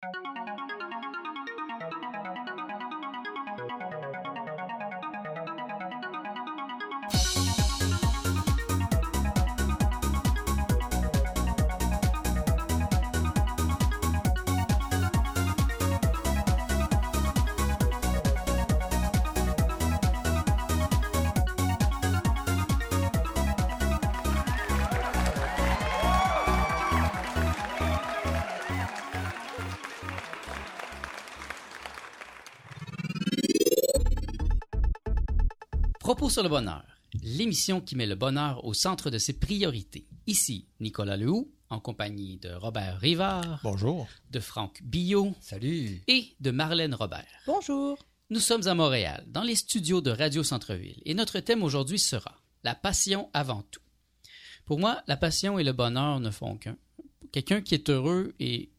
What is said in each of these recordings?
Thank you. Sur le bonheur, l'émission qui met le bonheur au centre de ses priorités. Ici, Nicolas Lehoux, en compagnie de Robert Rivard. Bonjour. De Franck Billot. Salut. Et de Marlène Robert. Bonjour. Nous sommes à Montréal, dans les studios de Radio Centre-Ville, et notre thème aujourd'hui sera la passion avant tout. Pour moi, la passion et le bonheur ne font qu'un. Quelqu'un qui est heureux et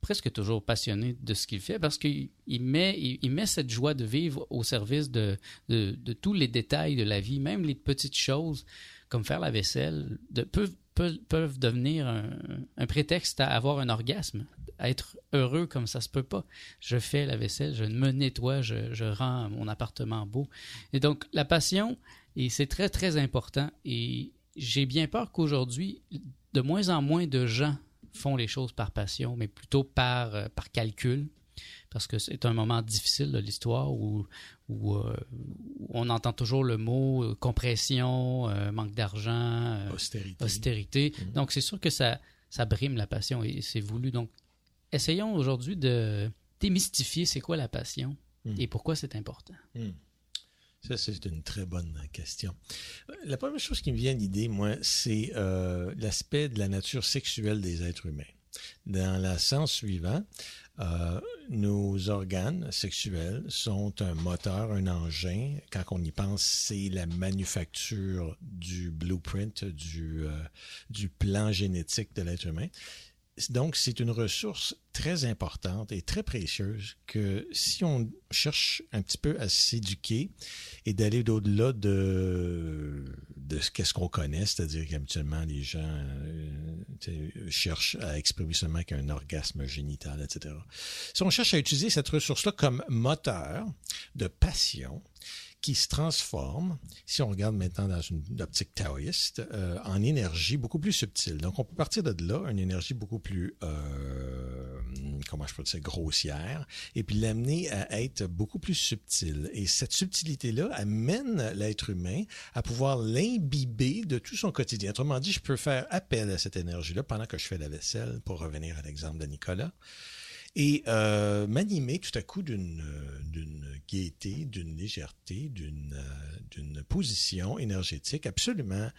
presque toujours passionné de ce qu'il fait parce qu'il met, il, met cette joie de vivre au service de, de, tous les détails de la vie, même les petites choses comme faire la vaisselle, de, peuvent, peuvent, devenir un, prétexte à avoir un orgasme, à être heureux comme ça se peut pas. Je fais la vaisselle, je me nettoie, je, je rends mon appartement beau. Et donc la passion, et c'est très très important. Et j'ai bien peur qu'aujourd'hui, de moins en moins de gens font les choses par passion, mais plutôt par, euh, par calcul, parce que c'est un moment difficile de l'histoire où, où, euh, on entend toujours le mot euh, compression, manque d'argent, austérité. austérité. Mhm. Donc c'est sûr que ça, ça brime la passion et c'est voulu. Donc essayons aujourd'hui de démystifier c'est quoi la passion mhm. et pourquoi c'est important. Mhm. Ça, c'est une très bonne question. La première chose qui me vient à l'idée, moi, c'est euh, l'aspect de la nature sexuelle des êtres humains. Dans le sens suivant, euh, nos organes sexuels sont un moteur, un engin. Quand on y pense, c'est la manufacture du blueprint, du, euh, du plan génétique de l'être humain donc, c'est une ressource très importante et très précieuse que si on cherche un petit peu à s'éduquer et d'aller au-delà de, de qu'est-ce qu'on connaît, c'est-à-dire qu'habituellement les gens euh, cherchent à exprimer seulement qu'un orgasme génital, etc. Si on cherche à utiliser cette ressource-là comme moteur de passion, qui se transforme, si on regarde maintenant dans une optique taoïste, euh, en énergie beaucoup plus subtile. Donc, on peut partir de là, une énergie beaucoup plus, euh, comment je peux dire, grossière, et puis l'amener à être beaucoup plus subtile. Et cette subtilité-là amène l'être humain à pouvoir l'imbiber de tout son quotidien. Autrement dit, je peux faire appel à cette énergie-là pendant que je fais la vaisselle, pour revenir à l'exemple de Nicolas et euh, m'animer tout à coup d'une d'une gaieté, d'une légèreté, d'une euh, position énergétique absolument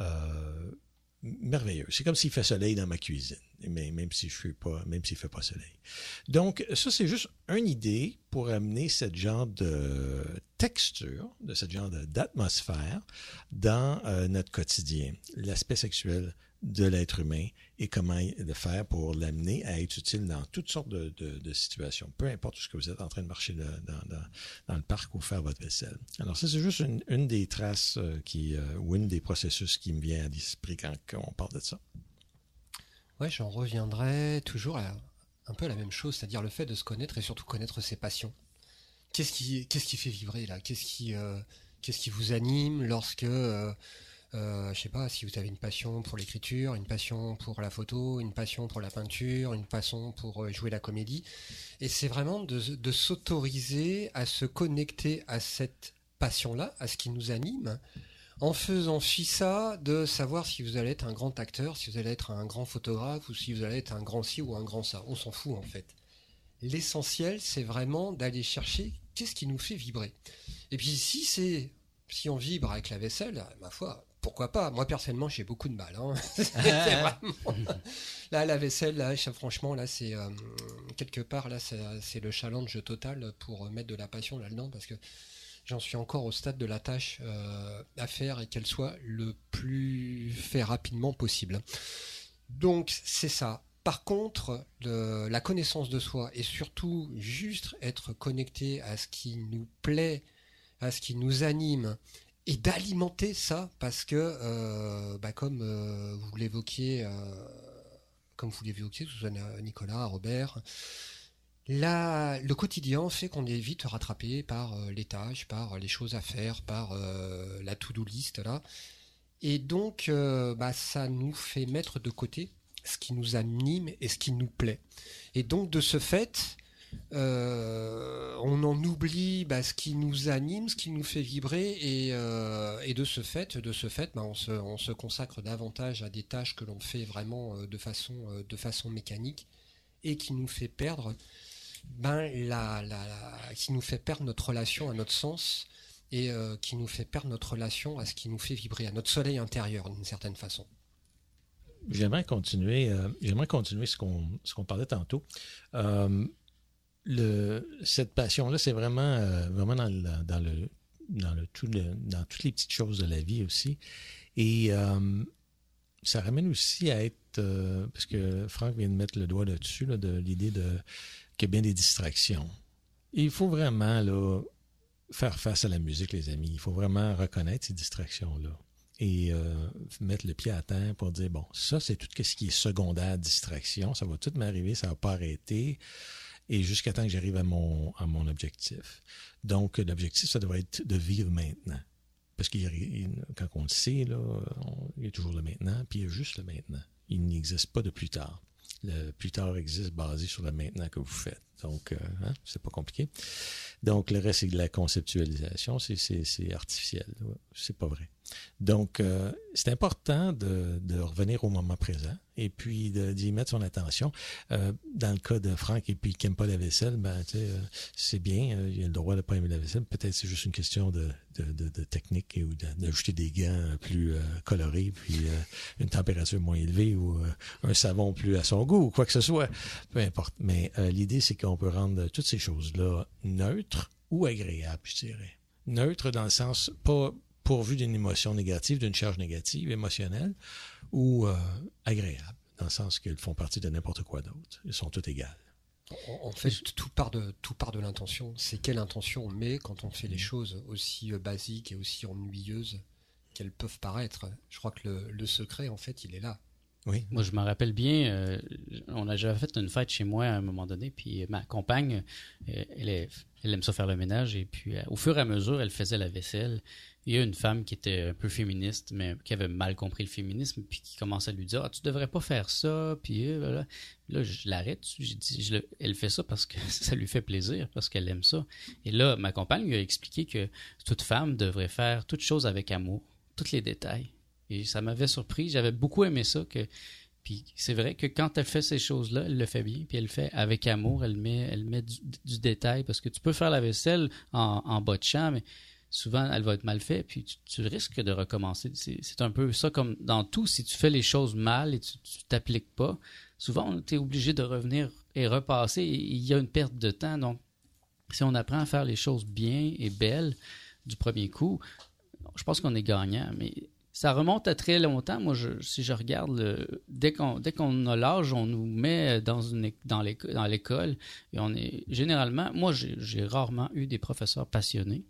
euh, merveilleuse. C'est comme s'il fait soleil dans ma cuisine, mais même si je suis pas, même s'il fait pas soleil. Donc ça c'est juste une idée pour amener cette genre de texture, de cette genre d'atmosphère dans euh, notre quotidien, l'aspect sexuel de l'être humain et comment le faire pour l'amener à être utile dans toutes sortes de, situations, peu importe ce que vous êtes en train de marcher dans, le parc ou faire votre vaisselle. Alors ça, c'est juste une, des traces euh, qui, euh, ou une des processus qui me vient à l'esprit quand, on parle de ça. Ouais, j'en reviendrai toujours à un peu la même chose, c'est-à-dire le fait de se connaître et surtout connaître ses passions. Qu'est-ce qui, qu'est-ce qui fait vibrer là? Qu'est-ce qui, euh, qu'est-ce qui vous anime lorsque je sais pas si vous avez une passion pour l'écriture, une passion pour la photo, une passion pour la peinture, une passion pour euh, jouer la comédie. Et c'est vraiment de, s'autoriser à se connecter à cette passion-là, à ce qui nous anime, en faisant fi ça de savoir si vous allez être un grand acteur, si vous allez être un grand photographe ou si vous allez être un grand ci ou un grand ça. On s'en fout en fait. L'essentiel, c'est vraiment d'aller chercher qu'est-ce qui nous fait vibrer. Et puis si c'est si on vibre avec la vaisselle, ma foi, pourquoi pas? Moi personnellement, j'ai beaucoup de mal. Hein. là, la vaisselle, là, franchement, là, c'est euh, quelque part, là, c'est le challenge total pour mettre de la passion là-dedans, parce que j'en suis encore au stade de la tâche euh, à faire et qu'elle soit le plus fait rapidement possible. Donc c'est ça. Par contre, la connaissance de soi et surtout juste être connecté à ce qui nous plaît, à ce qui nous anime et d'alimenter ça parce que, euh, bah, comme euh, vous l'évoquiez, euh, comme vous l'évoquiez, que ce soit Nicolas, Robert, le quotidien fait qu'on est vite rattrapé par les tâches, par les choses à faire, par la to-do list là. Et donc, bah, ça nous fait mettre de côté ce qui nous anime et ce qui nous plaît. Et donc, de ce fait, euh, on en oublie bah, ce qui nous anime, ce qui nous fait vibrer, et, euh, de ce fait, de ce fait, bah, on, se, consacre davantage à des tâches que l'on fait vraiment euh, de façon, mécanique et qui nous fait perdre, ben, qui nous fait perdre notre relation à notre sens et qui nous fait perdre notre relation à ce qui nous fait vibrer, à notre soleil intérieur d'une certaine façon. J'aimerais continuer, j'aimerais continuer ce qu'on parlait tantôt le, cette passion-là, c'est vraiment, euh, vraiment dans, le, dans, le, dans, le, tout dans toutes les petites choses de la vie aussi. Et euh, ça ramène aussi à être, euh, parce que Franck vient de mettre le doigt là-dessus, là, de l'idée de qu'il y a bien des distractions. il faut vraiment là, faire face à la musique, les amis. Il faut vraiment reconnaître ces distractions-là et mettre le pied à terre pour dire, bon, ça, c'est tout ce qui est secondaire distraction. Ça va tout m'arriver, ça va pas arrêter et jusqu'à temps que j'arrive à mon, à mon objectif. Donc, l'objectif, ça devrait être de vivre maintenant. Parce que quand on le sait, là, il y a toujours le maintenant, puis il y a juste le maintenant. Il n'existe pas de plus tard. Le plus tard existe basé sur le maintenant que vous faites. Donc, euh, hein, c'est pas compliqué. Donc, le reste, c'est de la conceptualisation. C'est artificiel. C'est pas vrai. Donc, euh, c'est important de, revenir au moment présent et puis d'y mettre son attention. Euh, dans le cas de Franck et puis qui n'aime pas la vaisselle, ben, euh, c'est bien, il a le droit de ne pas aimer la vaisselle. Peut-être c'est juste une question de, de, de, technique ou d'ajouter des gants plus colorés, puis une température moins élevée ou un savon plus à son goût ou quoi que ce soit. Peu importe. Mais l'idée, c'est qu'on peut rendre toutes ces choses-là neutres ou agréables, je dirais. Neutres dans le sens pas pourvu d'une émotion négative, d'une charge négative, émotionnelle, ou euh, agréables, dans le sens qu'elles font partie de n'importe quoi d'autre. Elles sont toutes égales. En fait, tout part de, tout part de l'intention. C'est quelle intention on met quand on fait les mm. choses aussi euh, basiques et aussi ennuyeuses qu'elles peuvent paraître. Je crois que le, secret, en fait, il est là. Oui. Moi, je me rappelle bien, euh, on a déjà fait une fête chez moi à un moment donné, puis ma compagne, elle, elle aime ça faire le ménage, et puis au fur et à mesure, elle faisait la vaisselle, il y a une femme qui était un peu féministe, mais qui avait mal compris le féminisme, puis qui commençait à lui dire ah, Tu devrais pas faire ça. Puis euh, là, je l'arrête. Elle fait ça parce que ça lui fait plaisir, parce qu'elle aime ça. Et là, ma compagne lui a expliqué que toute femme devrait faire toutes choses avec amour, tous les détails. Et ça m'avait surpris. J'avais beaucoup aimé ça. Que, puis c'est vrai que quand elle fait ces choses-là, elle le fait bien, puis elle le fait avec amour. Elle met, elle met du, détail, parce que tu peux faire la vaisselle en, en bas de champ, mais souvent elle va être mal faite, puis tu, risques de recommencer. C'est un peu ça comme dans tout, si tu fais les choses mal et tu t'appliques pas, souvent tu es obligé de revenir et repasser, il y a une perte de temps. Donc, si on apprend à faire les choses bien et belles du premier coup, je pense qu'on est gagnant, mais ça remonte à très longtemps. Moi, si je regarde, dès qu'on a l'âge, on nous met dans une dans l'école et on est généralement. Moi, j'ai rarement eu des professeurs passionnés.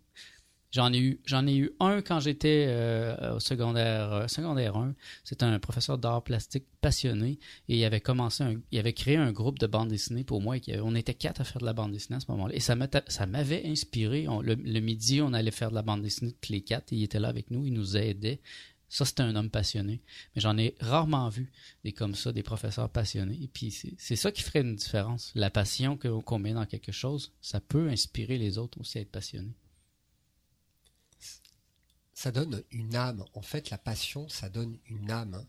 J'en ai eu, j'en ai eu un quand j'étais euh, au secondaire, euh, secondaire 1. C'était un professeur d'art plastique passionné et il avait commencé, il avait créé un groupe de bande dessinée pour moi. On était quatre à faire de la bande dessinée à ce moment-là. Et ça, ça m'avait inspiré. le, midi, on allait faire de la bande dessinée tous les quatre. Il était là avec nous, il nous aidait. Ça, c'était un homme passionné. Mais j'en ai rarement vu des comme ça, des professeurs passionnés. Et puis, c'est ça qui ferait une différence. La passion qu'on met dans quelque chose, ça peut inspirer les autres aussi à être passionnés ça donne une âme. En fait, la passion, ça donne une âme.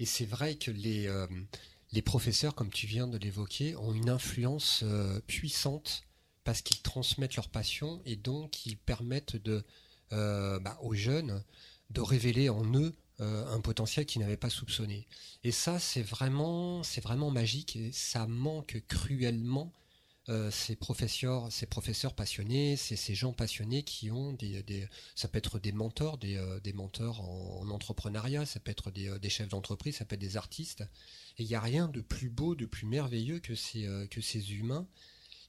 Et c'est vrai que les, euh, les professeurs, comme tu viens de l'évoquer, ont une influence euh, puissante parce qu'ils transmettent leur passion et donc ils permettent de, euh, bah, aux jeunes de révéler en eux un potentiel qu'ils n'avaient pas soupçonné. Et ça, c'est vraiment, c'est vraiment magique et ça manque cruellement euh, ces professeurs, ces professeurs passionnés, ces gens passionnés qui ont des, ça peut être des mentors, des, euh, mentors en, entrepreneuriat, ça peut être des, euh, des chefs d'entreprise, ça peut être des artistes. Et il n'y a rien de plus beau, de plus merveilleux que ces, que ces humains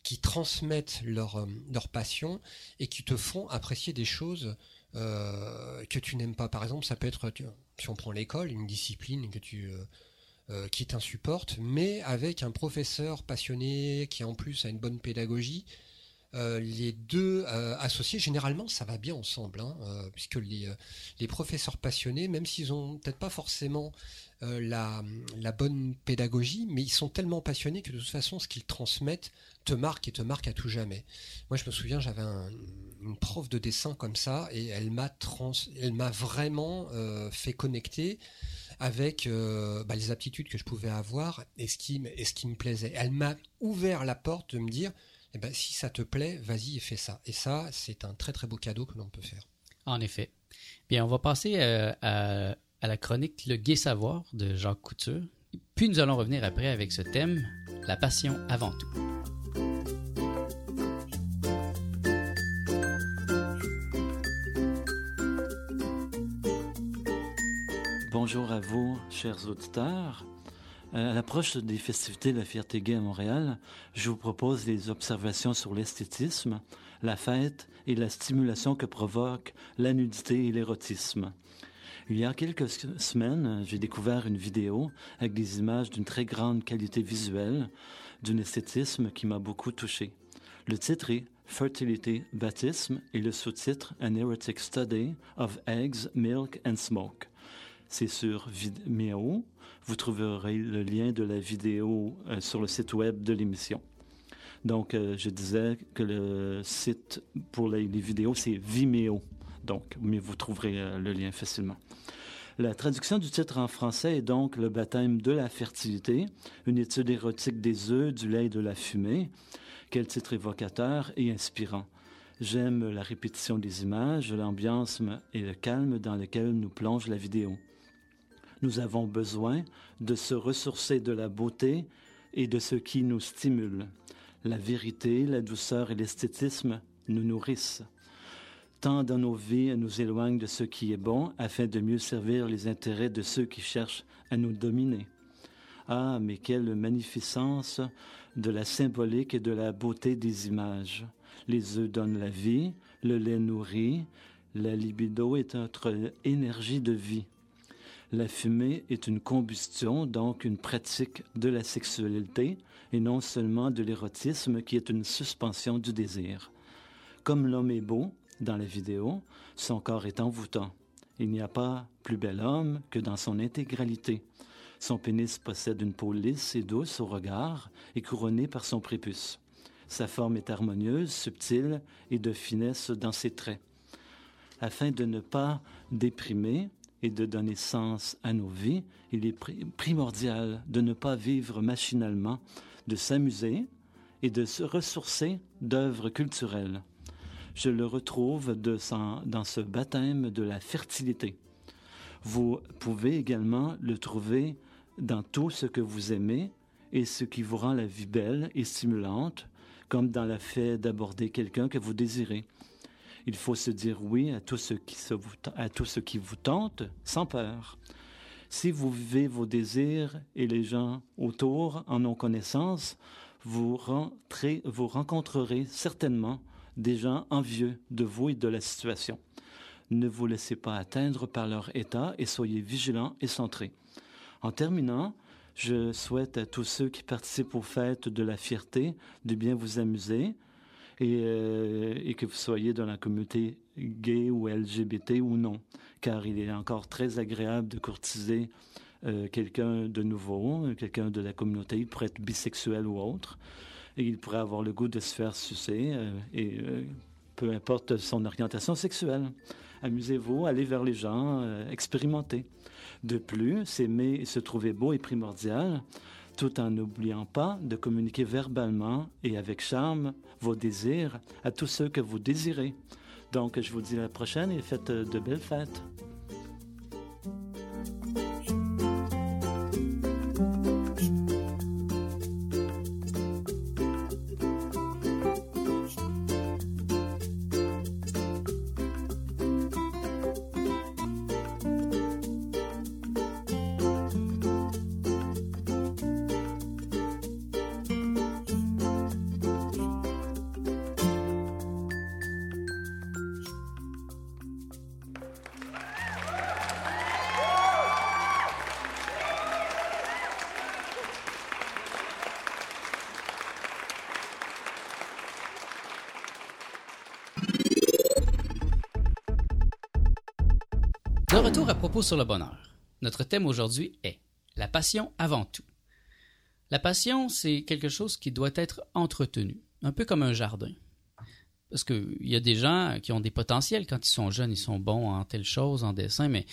qui transmettent leur, leur passion et qui te font apprécier des choses que tu n'aimes pas. Par exemple, ça peut être, si on prend l'école, une discipline que tu euh, qui t'insupportent, mais avec un professeur passionné qui en plus a une bonne pédagogie. Euh, les deux euh, associés, généralement, ça va bien ensemble, hein, puisque les, les, professeurs passionnés, même s'ils ont peut-être pas forcément la, la, bonne pédagogie, mais ils sont tellement passionnés que de toute façon, ce qu'ils transmettent te marque et te marque à tout jamais. Moi, je me souviens, j'avais une prof de dessin comme ça, et elle m'a trans, elle m'a vraiment fait connecter avec euh, bah, les aptitudes que je pouvais avoir et ce qui, et qui me plaisait. Elle m'a ouvert la porte de me dire, eh ben, si ça te plaît, vas-y et fais ça. Et ça, c'est un très très beau cadeau que l'on peut faire. En effet. Bien, on va passer euh, à, à, la chronique Le Gai Savoir de Jacques Couture. Puis nous allons revenir après avec ce thème, la passion avant tout. Bonjour à vous, chers auditeurs. Euh, à l'approche des festivités de la fierté gay à Montréal, je vous propose des observations sur l'esthétisme, la fête et la stimulation que provoque la nudité et l'érotisme. Il y a quelques semaines, j'ai découvert une vidéo avec des images d'une très grande qualité visuelle, d'un esthétisme qui m'a beaucoup touché. Le titre est Fertility, Baptisme et le sous-titre An Erotic Study of Eggs, Milk and Smoke c'est sur Vimeo. Vous trouverez le lien de la vidéo euh, sur le site web de l'émission. Donc, euh, je disais que le site pour les, vidéos, c'est Vimeo. Donc, mais vous trouverez euh, le lien facilement. La traduction du titre en français est donc Le baptême de la fertilité, une étude érotique des œufs, du lait et de la fumée. Quel titre évocateur et inspirant. J'aime la répétition des images, l'ambiance et le calme dans lequel nous plonge la vidéo. Nous avons besoin de se ressourcer de la beauté et de ce qui nous stimule. La vérité, la douceur et l'esthétisme nous nourrissent. Tant dans nos vies nous éloignent de ce qui est bon afin de mieux servir les intérêts de ceux qui cherchent à nous dominer. Ah, mais quelle magnificence de la symbolique et de la beauté des images. Les œufs donnent la vie, le lait nourrit, la libido est notre énergie de vie. La fumée est une combustion, donc une pratique de la sexualité et non seulement de l'érotisme qui est une suspension du désir. Comme l'homme est beau dans la vidéo, son corps est envoûtant. Il n'y a pas plus bel homme que dans son intégralité. Son pénis possède une peau lisse et douce au regard et couronnée par son prépuce. Sa forme est harmonieuse, subtile et de finesse dans ses traits. Afin de ne pas déprimer, et de donner sens à nos vies, il est primordial de ne pas vivre machinalement, de s'amuser et de se ressourcer d'œuvres culturelles. Je le retrouve dans ce baptême de la fertilité. Vous pouvez également le trouver dans tout ce que vous aimez et ce qui vous rend la vie belle et stimulante, comme dans le fait d'aborder quelqu'un que vous désirez. Il faut se dire oui à tout ce qui, vous, à tout ce qui vous tente sans peur. Si vous vivez vos désirs et les gens autour en ont connaissance, vous, rentrez, vous rencontrerez certainement des gens envieux de vous et de la situation. Ne vous laissez pas atteindre par leur état et soyez vigilants et centrés. En terminant, je souhaite à tous ceux qui participent aux fêtes de la fierté de bien vous amuser, euh, et, que vous soyez dans la communauté gay ou LGBT ou non, car il est encore très agréable de courtiser euh, quelqu'un de nouveau, quelqu'un de la communauté, il pourrait être bisexuel ou autre, et il pourrait avoir le goût de se faire sucer, euh, et peu importe son orientation sexuelle. Amusez-vous, allez vers les gens, expérimentez. De plus, s'aimer et se trouver beau est primordial tout en n'oubliant pas de communiquer verbalement et avec charme vos désirs à tous ceux que vous désirez. Donc, je vous dis à la prochaine et faites de belles fêtes. De retour à propos sur le bonheur. Notre thème aujourd'hui est la passion avant tout. La passion, c'est quelque chose qui doit être entretenu, un peu comme un jardin. Parce qu'il y a des gens qui ont des potentiels quand ils sont jeunes, ils sont bons en telle chose, en dessin, mais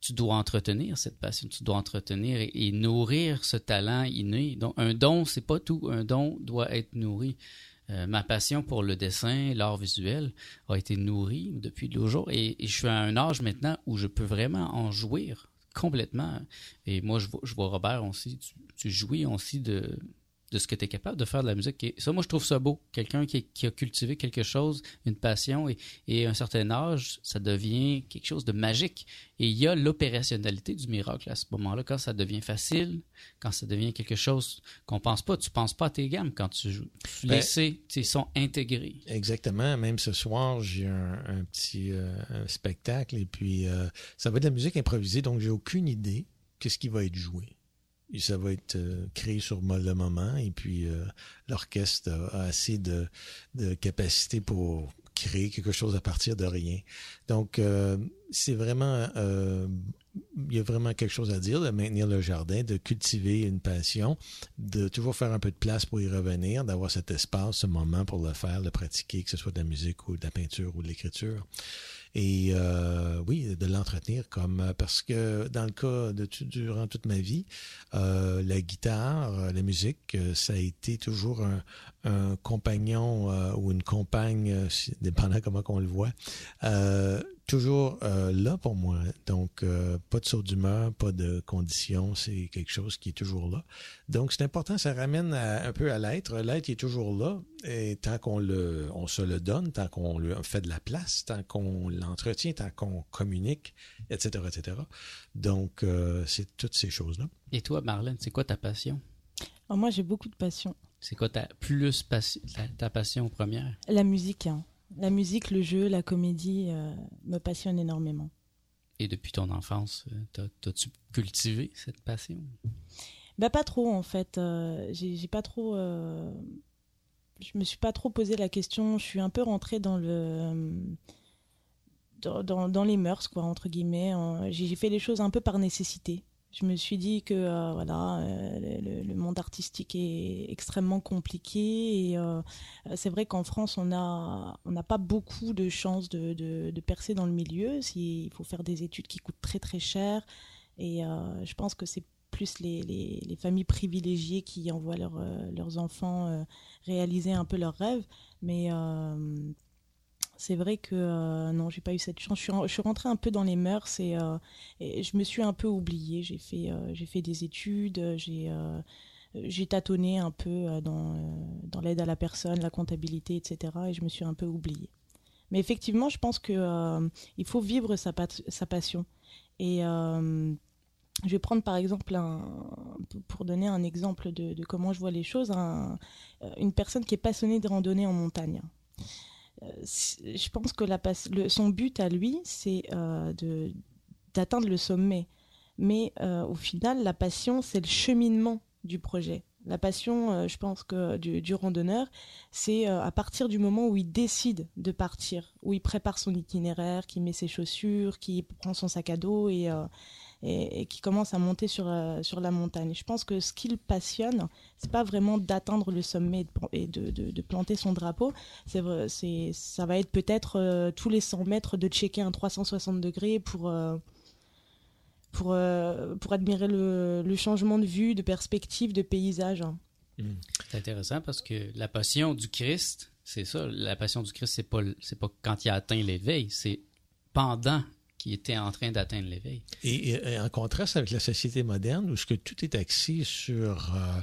tu dois entretenir cette passion, tu dois entretenir et, nourrir ce talent inné. Donc, un don, c'est pas tout. Un don doit être nourri. Euh, ma passion pour le dessin, l'art visuel, a été nourrie depuis le jour et, je suis à un âge maintenant où je peux vraiment en jouir complètement. Et moi, je vois, Robert aussi, tu jouis aussi de, de ce que tu es capable de faire de la musique. Et ça, moi, je trouve ça beau. Quelqu'un qui, a cultivé quelque chose, une passion, et, et, à un certain âge, ça devient quelque chose de magique. Et il y a l'opérationnalité du miracle à ce moment-là, quand ça devient facile, quand ça devient quelque chose qu'on pense pas. Tu penses pas à tes gammes quand tu joues. Tu ben, tes sons intégrés. Exactement. Même ce soir, j'ai un, petit euh, spectacle, et puis euh, ça va être de la musique improvisée, donc j'ai aucune idée qu'est-ce qui va être joué ça va être euh, créé sur le moment et puis euh, l'orchestre a, assez de, de, capacité pour créer quelque chose à partir de rien. Donc, euh, c'est vraiment, il y a vraiment quelque chose à dire de maintenir le jardin, de cultiver une passion, de toujours faire un peu de place pour y revenir, d'avoir cet espace, ce moment pour le faire, le pratiquer, que ce soit de la musique ou de la peinture ou de l'écriture et euh, oui, de l'entretenir comme euh, parce que dans le cas de durant toute ma vie, euh, la guitare, la musique, ça a été toujours un, un compagnon ou une compagne, dépendant comment on le voit, toujours euh, là pour moi. Donc, euh, pas de saut d'humeur, pas de conditions, c'est quelque chose qui est toujours là. Donc, c'est important, ça ramène un peu à l'être. L'être est toujours là, et tant qu'on le, on se le donne, tant qu'on lui fait de la place, tant qu'on l'entretient, tant qu'on communique, etc., etc. Donc, euh, c'est toutes ces choses-là. Et toi, Marlène, c'est quoi ta passion? Oh, moi, j'ai beaucoup de passion. C'est quoi ta plus ta passion première? La musique. Hein. La musique, le jeu, la comédie euh, me passionnent énormément. Et depuis ton enfance, euh, t'as-tu cultivé cette passion? Bah pas trop en fait. Euh, j'ai pas trop. je me suis pas trop posé la question. Je suis un peu rentrée dans le. Dans, dans, les mœurs, quoi, entre guillemets. J'ai fait les choses un peu par nécessité. Je me suis dit que euh, voilà, euh, le, monde artistique est extrêmement compliqué et euh, c'est vrai qu'en France on a on n'a pas beaucoup de chances de, de, percer dans le milieu. Il faut faire des études qui coûtent très très cher et je pense que c'est plus les, les, les, familles privilégiées qui envoient leurs enfants réaliser un peu leurs rêves. Mais c'est vrai que euh, non, j'ai pas eu cette chance. Je suis, rentrée un peu dans les mœurs et, euh, je me suis un peu oubliée. J'ai fait, euh, des études, j'ai, j'ai tâtonné un peu dans, l'aide à la personne, la comptabilité, etc. Et je me suis un peu oubliée. Mais effectivement, je pense que il faut vivre sa, passion. Et je vais prendre par exemple, pour donner un exemple de, comment je vois les choses, une personne qui est passionnée de randonnée en montagne. Euh, je pense que la, son but à lui, c'est euh, d'atteindre le sommet. Mais euh, au final, la passion, c'est le cheminement du projet. La passion, je pense que du, du randonneur, c'est à partir du moment où il décide de partir, où il prépare son itinéraire, qui met ses chaussures, qui prend son sac à dos et, et, qui commence à monter sur, euh, sur la montagne. Je pense que ce qui le passionne, c'est pas vraiment d'atteindre le sommet et de, de, planter son drapeau. C'est, c'est, ça va être peut-être euh, tous les 100 mètres de checker un 360 degrés pour, euh, pour, pour admirer le, changement de vue, de perspective, de paysage. Mmh. C'est intéressant parce que la passion du Christ, c'est ça, la passion du Christ, c'est pas, c'est pas quand il a atteint l'éveil, c'est pendant qui était en train d'atteindre l'éveil. Et, en contraste avec la société moderne, où ce que tout est axé sur euh,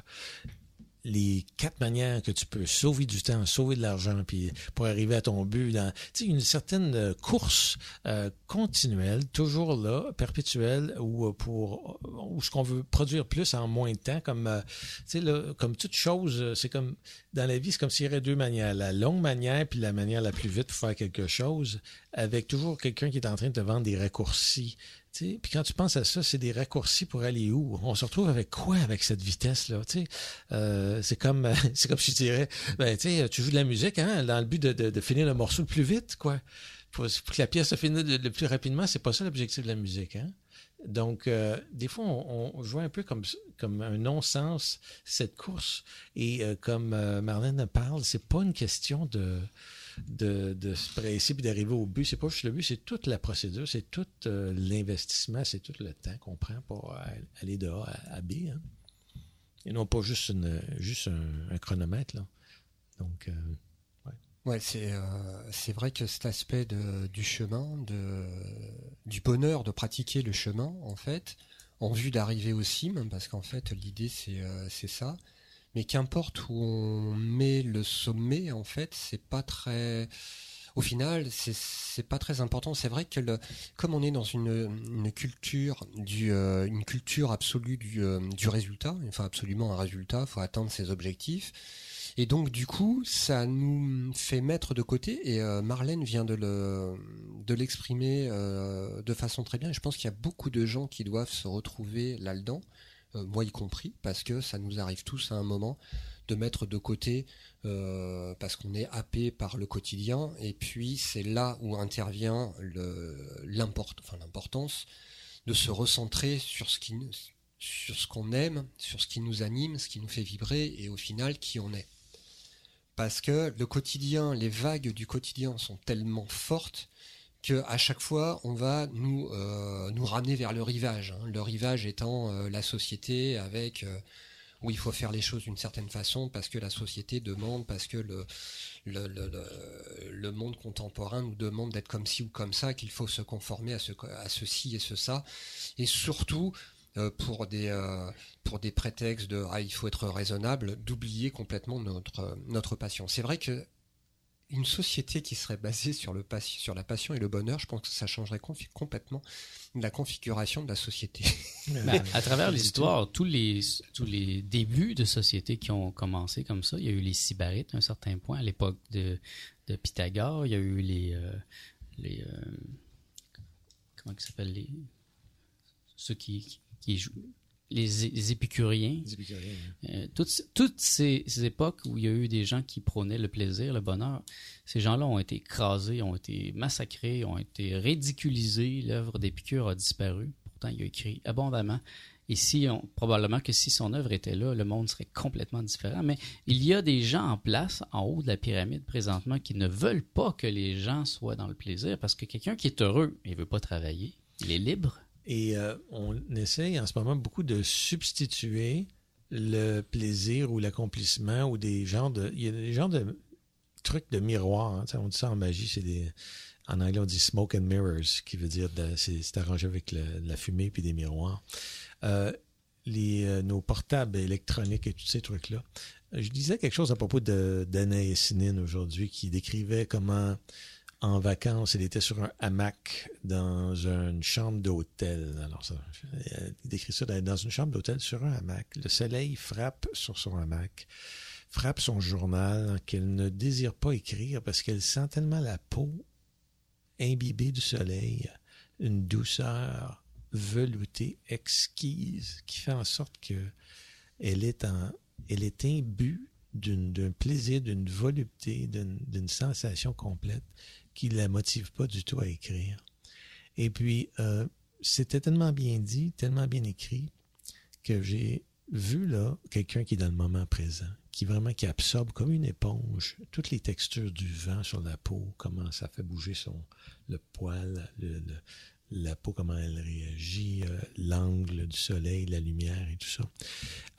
les quatre manières que tu peux sauver du temps, sauver de l'argent, pour arriver à ton but, dans une certaine euh, course euh, continuelle, toujours là, perpétuelle, ou pour où ce qu'on veut produire plus en moins de temps, comme comme toute chose, c'est comme dans la vie, c'est comme s'il y aurait deux manières, la longue manière puis la manière la plus vite pour faire quelque chose, avec toujours quelqu'un qui est en train de te vendre des raccourcis puis quand tu penses à ça, c'est des raccourcis pour aller où? On se retrouve avec quoi avec cette vitesse-là? Euh, c'est comme c'est comme je dirais, ben, tu joues de la musique hein, dans le but de, de, finir le morceau le plus vite, quoi. pour, que la pièce se finisse le, plus rapidement, c'est pas ça l'objectif de la musique. Hein? Donc, euh, des fois, on, joue un peu comme, comme un non-sens, cette course. Et euh, comme Marlène parle, c'est pas une question de, de, se presser d'arriver au but. C'est pas juste le but, c'est toute la procédure, c'est tout l'investissement, c'est tout le temps qu'on prend pour aller de A à, B. Hein. Et non pas juste, juste un, chronomètre. Là. Donc, Ouais, c'est euh, c'est vrai que cet aspect de, du chemin, de, du bonheur de pratiquer le chemin, en fait, en vue d'arriver au cime, parce qu'en fait l'idée c'est euh, c'est ça. Mais qu'importe où on met le sommet, en fait, c'est pas très. Au final, c'est pas très important. C'est vrai que le, comme on est dans une, culture du euh, une culture absolue du, du résultat, enfin absolument un résultat, faut atteindre ses objectifs et donc du coup, ça nous fait mettre de côté, et euh, Marlène vient de le de l'exprimer euh, de façon très bien. Et je pense qu'il y a beaucoup de gens qui doivent se retrouver là-dedans, euh, moi y compris, parce que ça nous arrive tous à un moment de mettre de côté parce qu'on est happé par le quotidien. Et puis c'est là où intervient l'importance de se recentrer sur ce sur ce qu'on aime, sur ce qui nous anime, ce qui nous fait vibrer et au final qui on est parce que le quotidien, les vagues du quotidien sont tellement fortes que à chaque fois on va nous euh, nous ramener vers le rivage. Hein. Le rivage étant euh, la société avec euh, où il faut faire les choses d'une certaine façon parce que la société demande, parce que le le, le, le monde contemporain nous demande d'être comme ci ou comme ça, qu'il faut se conformer à, ce, à ceci et ce ça, et surtout pour des pour des prétextes de ah, il faut être raisonnable, d'oublier complètement notre notre passion. C'est vrai que une société qui serait basée sur le sur la passion et le bonheur, je pense que ça changerait complètement la configuration de la société. Ben, à travers l'histoire, tous les tous les débuts de sociétés qui ont commencé comme ça, il y a eu les sybarites à un certain point à l'époque de, de Pythagore, il y a eu les euh, les comment ils s'appellent les ceux qui les, épicuriens. Euh, toutes, ces, époques où il y a eu des gens qui prônaient le plaisir, le bonheur, ces gens-là ont été écrasés, ont été massacrés, ont été ridiculisés. L'œuvre d'Épicure a disparu. Pourtant, il a écrit abondamment. Et si probablement que si son œuvre était là, le monde serait complètement différent. Mais il y a des gens en place, en haut de la pyramide présentement, qui ne veulent pas que les gens soient dans le plaisir, parce que quelqu'un qui est heureux, il veut pas travailler, il est libre, et euh, on essaye en ce moment beaucoup de substituer le plaisir ou l'accomplissement ou des genres de. Il y a des genres de trucs de miroir. Hein, on dit ça en magie, c'est des. En anglais, on dit smoke and mirrors, qui veut dire c'est arrangé avec la fumée puis des miroirs. Euh, les, euh, nos portables électroniques et tous ces trucs-là. Je disais quelque chose à propos d'Anaïs Nin aujourd'hui qui décrivait comment en vacances. Il était sur un hamac dans une chambre d'hôtel. Alors, ça, il décrit ça dans une chambre d'hôtel sur un hamac. Le soleil frappe sur son hamac, frappe son journal qu'elle ne désire pas écrire parce qu'elle sent tellement la peau imbibée du soleil, une douceur veloutée exquise qui fait en sorte que elle est en, elle est imbue d'un plaisir, d'une volupté, d'une sensation complète qui la motive pas du tout à écrire. Et puis, euh, c'était tellement bien dit, tellement bien écrit, que j'ai vu là quelqu'un qui est dans le moment présent, qui vraiment qui absorbe comme une éponge toutes les textures du vent sur la peau, comment ça fait bouger son le poil, la peau, comment elle réagit, euh, l'angle du soleil, la lumière et tout ça.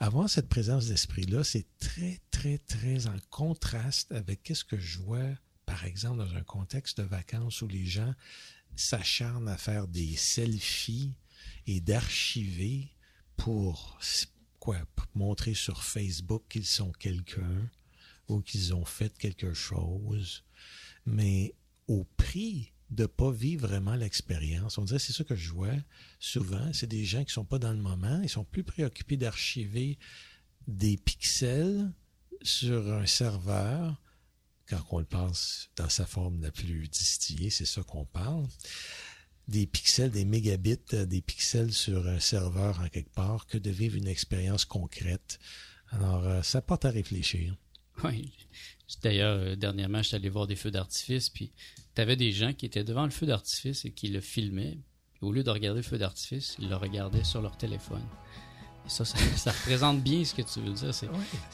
Avoir cette présence d'esprit-là, c'est très, très, très en contraste avec ce que je vois par exemple, dans un contexte de vacances où les gens s'acharnent à faire des selfies et d'archiver pour montrer sur Facebook qu'ils sont quelqu'un ou qu'ils ont fait quelque chose, mais au prix de pas vivre vraiment l'expérience. On dirait c'est ça que je vois souvent, c'est des gens qui sont pas dans le moment, ils sont plus préoccupés d'archiver des pixels sur un serveur quand on le pense dans sa forme la plus distillée, c'est ça qu'on parle. Des pixels, des mégabits, euh, des pixels sur un serveur en quelque part, que de vivre une expérience concrète. Alors, euh, ça porte à réfléchir. Oui. D'ailleurs, euh, dernièrement, je suis allé voir des feux d'artifice, puis tu avais des gens qui étaient devant le feu d'artifice et qui le filmaient. Au lieu de regarder le feu d'artifice, ils le regardaient sur leur téléphone. Ça, ça, ça représente bien ce que tu veux dire.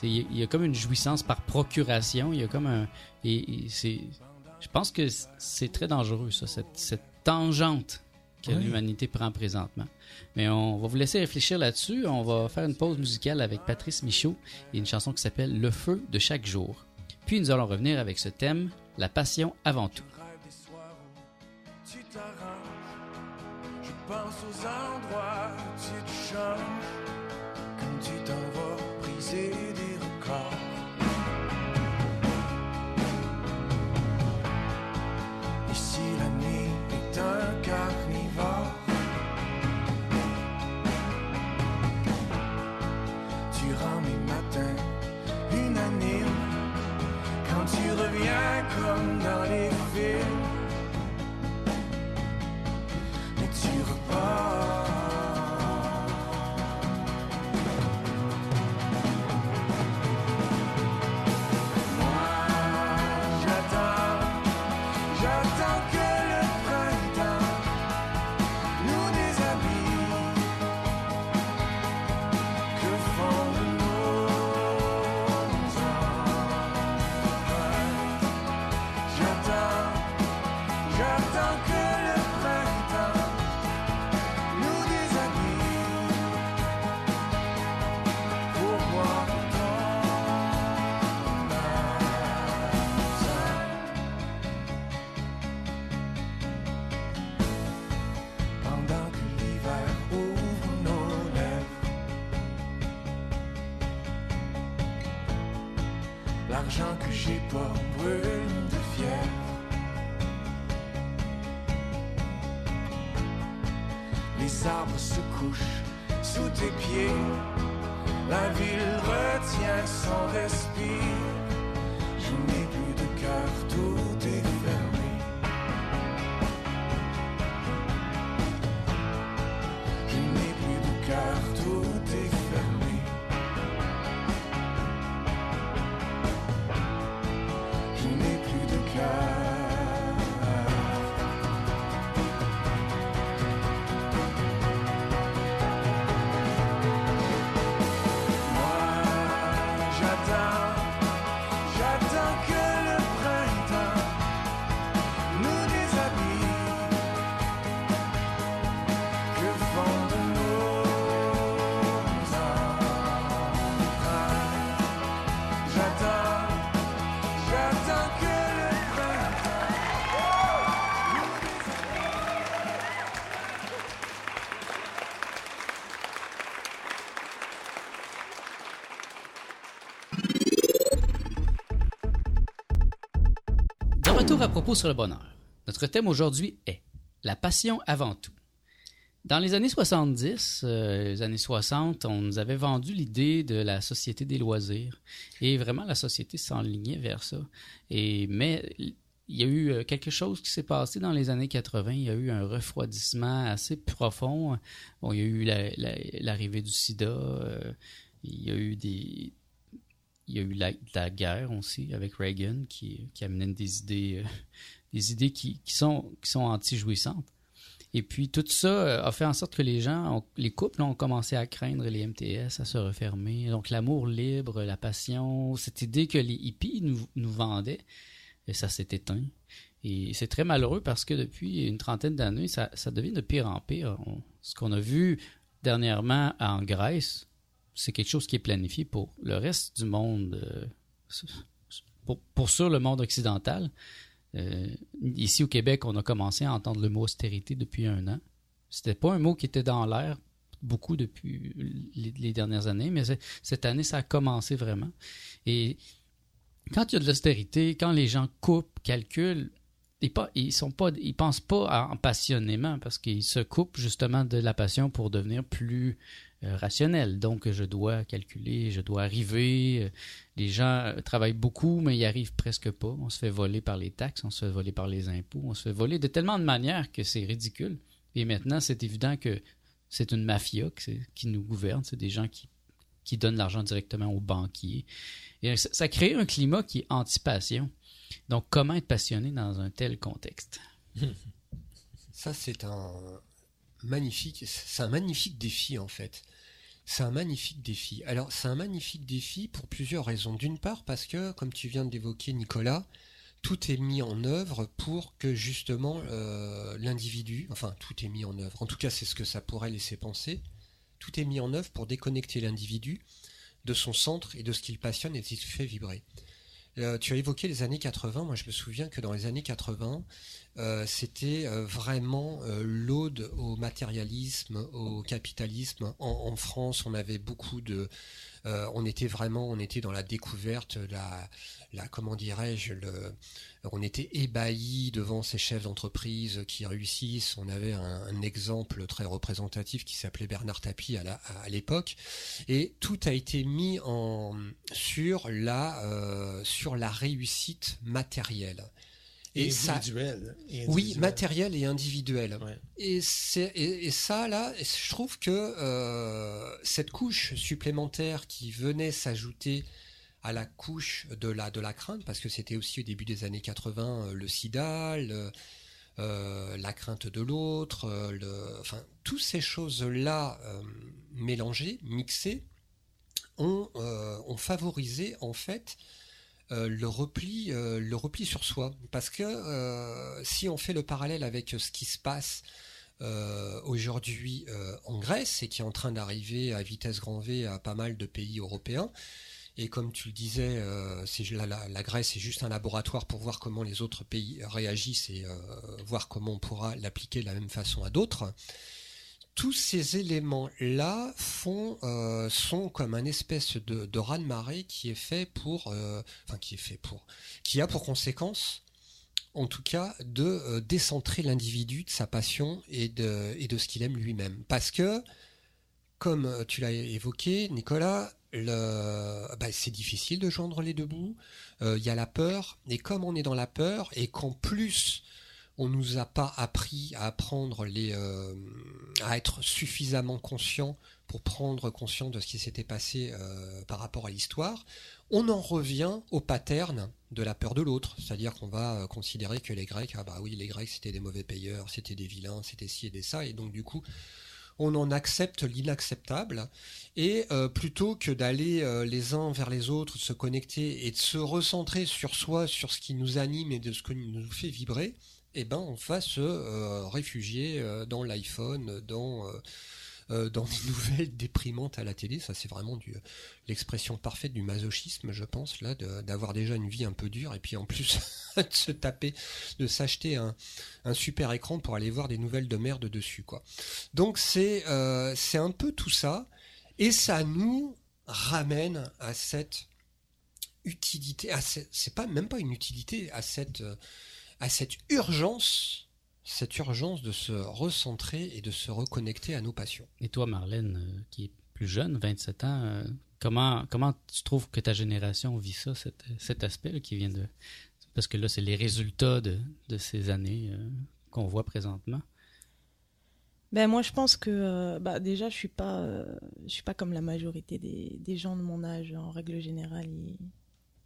Il y a- il y a comme une jouissance par procuration. Il y a comme un. Et, et c'est, je pense que c'est très dangereux, ça, cette, cette tangente que Oui. l'humanité prend présentement. Mais on va vous laisser réfléchir là-dessus. On va faire une pause musicale avec Patrice Michaud et une chanson qui s'appelle Le feu de chaque jour. Puis nous allons revenir avec ce thème, la passion avant tout. rêve des soirs où tu t'arranges. Je pense aux endroits où tu te changes. Comme tu t'en vas retient son respire. Je n'ai plus de cœur, tout propos sur le bonheur. Notre thème aujourd'hui est la passion avant tout. Dans les années 70, euh, les années 60, on nous avait vendu l'idée de la société des loisirs. Et vraiment, la société s'enlignait vers ça. Et, mais il y a eu euh, quelque chose qui s'est passé dans les années 80. Il y a eu un refroidissement assez profond. Bon, il y a eu la- la- l'arrivée du sida. euh, il y a eu des, il y a eu la, la guerre aussi avec Reagan qui, amenait des idées, euh, des idées qui, sont, anti-jouissantes. Et puis tout ça euh, a fait en sorte que les gens, les couples ont commencé à craindre les MTS, à se refermer. Donc l'amour libre, la passion, cette idée que les hippies nous, vendaient, et ça s'est éteint. Et c'est très malheureux parce que depuis une trentaine d'années, ça, devient de pire en pire. Ce qu'on a vu dernièrement en Grèce, c'est quelque chose qui est planifié pour le reste du monde, euh, pour, sûr le monde occidental. Euh, ici au Québec, on a commencé à entendre le mot austérité depuis un an. C'était pas un mot qui était dans l'air beaucoup depuis les, dernières années, mais cette année, ça a commencé vraiment. Et quand il y a de l'austérité, quand les gens coupent, calculent, ils, pas, ils pensent pas en passionnément parce qu'ils se coupent justement de la passion pour devenir plus rationnel. Donc, je dois calculer, je dois arriver. Euh, Les gens euh, travaillent beaucoup, mais ils arrivent presque pas. On se fait voler par les taxes, on se fait voler par les impôts, on se fait voler de tellement de manières que c'est ridicule. Et maintenant, c'est évident que c'est une mafia qui nous gouverne. C'est des gens qui, qui donnent l'argent directement aux banquiers. Et ça, ça crée un climat qui est anti-passion. Donc, comment être passionné dans un tel contexte? Ça, c'est un magnifique, c'est un magnifique défi en fait. C'est un magnifique défi. Alors, c'est un magnifique défi pour plusieurs raisons. D'une part, parce que, comme tu viens d'évoquer, Nicolas, tout est mis en œuvre pour que justement euh, l'individu, enfin, tout est mis en œuvre. En tout cas, c'est ce que ça pourrait laisser penser. Tout est mis en œuvre pour déconnecter l'individu de son centre et de ce qu'il passionne et de ce qu'il fait vibrer. Euh, tu as évoqué les années 80. Moi, je me souviens que dans les années 80, euh, c'était euh, vraiment l'aude au matérialisme, au capitalisme. En, France, on avait beaucoup de, on était vraiment, on était dans la découverte, la, la comment dirais-je, on était ébahis devant ces chefs d'entreprise qui réussissent. On avait un, exemple très représentatif qui s'appelait Bernard Tapie à l'époque, et tout a été mis sur la euh, sur la réussite matérielle. Et, individuelle. Oui, matériel et individuel. Et, et, ça, là, je trouve que euh, cette couche supplémentaire qui venait s'ajouter à la couche de la, de la crainte, parce que c'était aussi au début des années 80 euh, le sida, euh, la crainte de l'autre, enfin, toutes ces choses-là mélangées, mixées, ont, ont, favorisé en fait le, repli, le repli sur soi. Parce que si on fait le parallèle avec ce qui se passe aujourd'hui en Grèce et qui est en train d'arriver à vitesse grand V à pas mal de pays européens, et comme tu le disais, euh, la, Grèce est juste un laboratoire pour voir comment les autres pays réagissent et euh, voir comment on pourra l'appliquer de la même façon à d'autres. Tous ces éléments-là font euh, sont comme un espèce de, de raz-de-marée qui est fait pour, enfin qui est fait pour, qui a pour conséquence en tout cas, de décentrer l'individu de sa passion et de, ce qu'il aime lui-même. Parce que, comme tu l'as évoqué, Nicolas, bah, c'est difficile de joindre les deux bouts. Euh, il y a la peur, et comme on est dans la peur, et qu'en plus on nous a pas appris à apprendre les, euh, à être suffisamment conscient pour prendre conscience de ce qui s'était passé euh, par rapport à l'histoire, on en revient au pattern de la peur de l'autre, c'est-à-dire qu'on va considérer que les Grecs, ah bah oui, les Grecs c'était des mauvais payeurs, c'était des vilains, c'était ci et des ça, et donc du coup on en accepte l'inacceptable. Et euh, plutôt que d'aller euh, les uns vers les autres, se connecter et de se recentrer sur soi, sur ce qui nous anime et de ce qui nous fait vibrer, eh ben on va se euh, réfugier dans l'iPhone, dans euh, des nouvelles déprimantes à la télé. Ça, c'est vraiment l'expression parfaite du masochisme, je pense, là, d'avoir déjà une vie un peu dure et puis en plus de se taper, de s'acheter un, un, super écran pour aller voir des nouvelles de merde dessus, quoi. Donc c'est euh, un peu tout ça et ça nous ramène à cette utilité, c'est pas même pas une utilité, à cette à cette urgence cette urgence de se recentrer et de se reconnecter à nos passions. Et toi, Marlène, euh, qui est plus jeune, 27 ans, euh, comment, comment tu trouves que ta génération vit ça, cet, aspect qui vient de... Parce que là, c'est les résultats de, ces années euh, qu'on voit présentement. Ben moi, je pense que bah, déjà, je suis pas, je suis pas comme la majorité des, gens de mon âge. En règle générale, ils,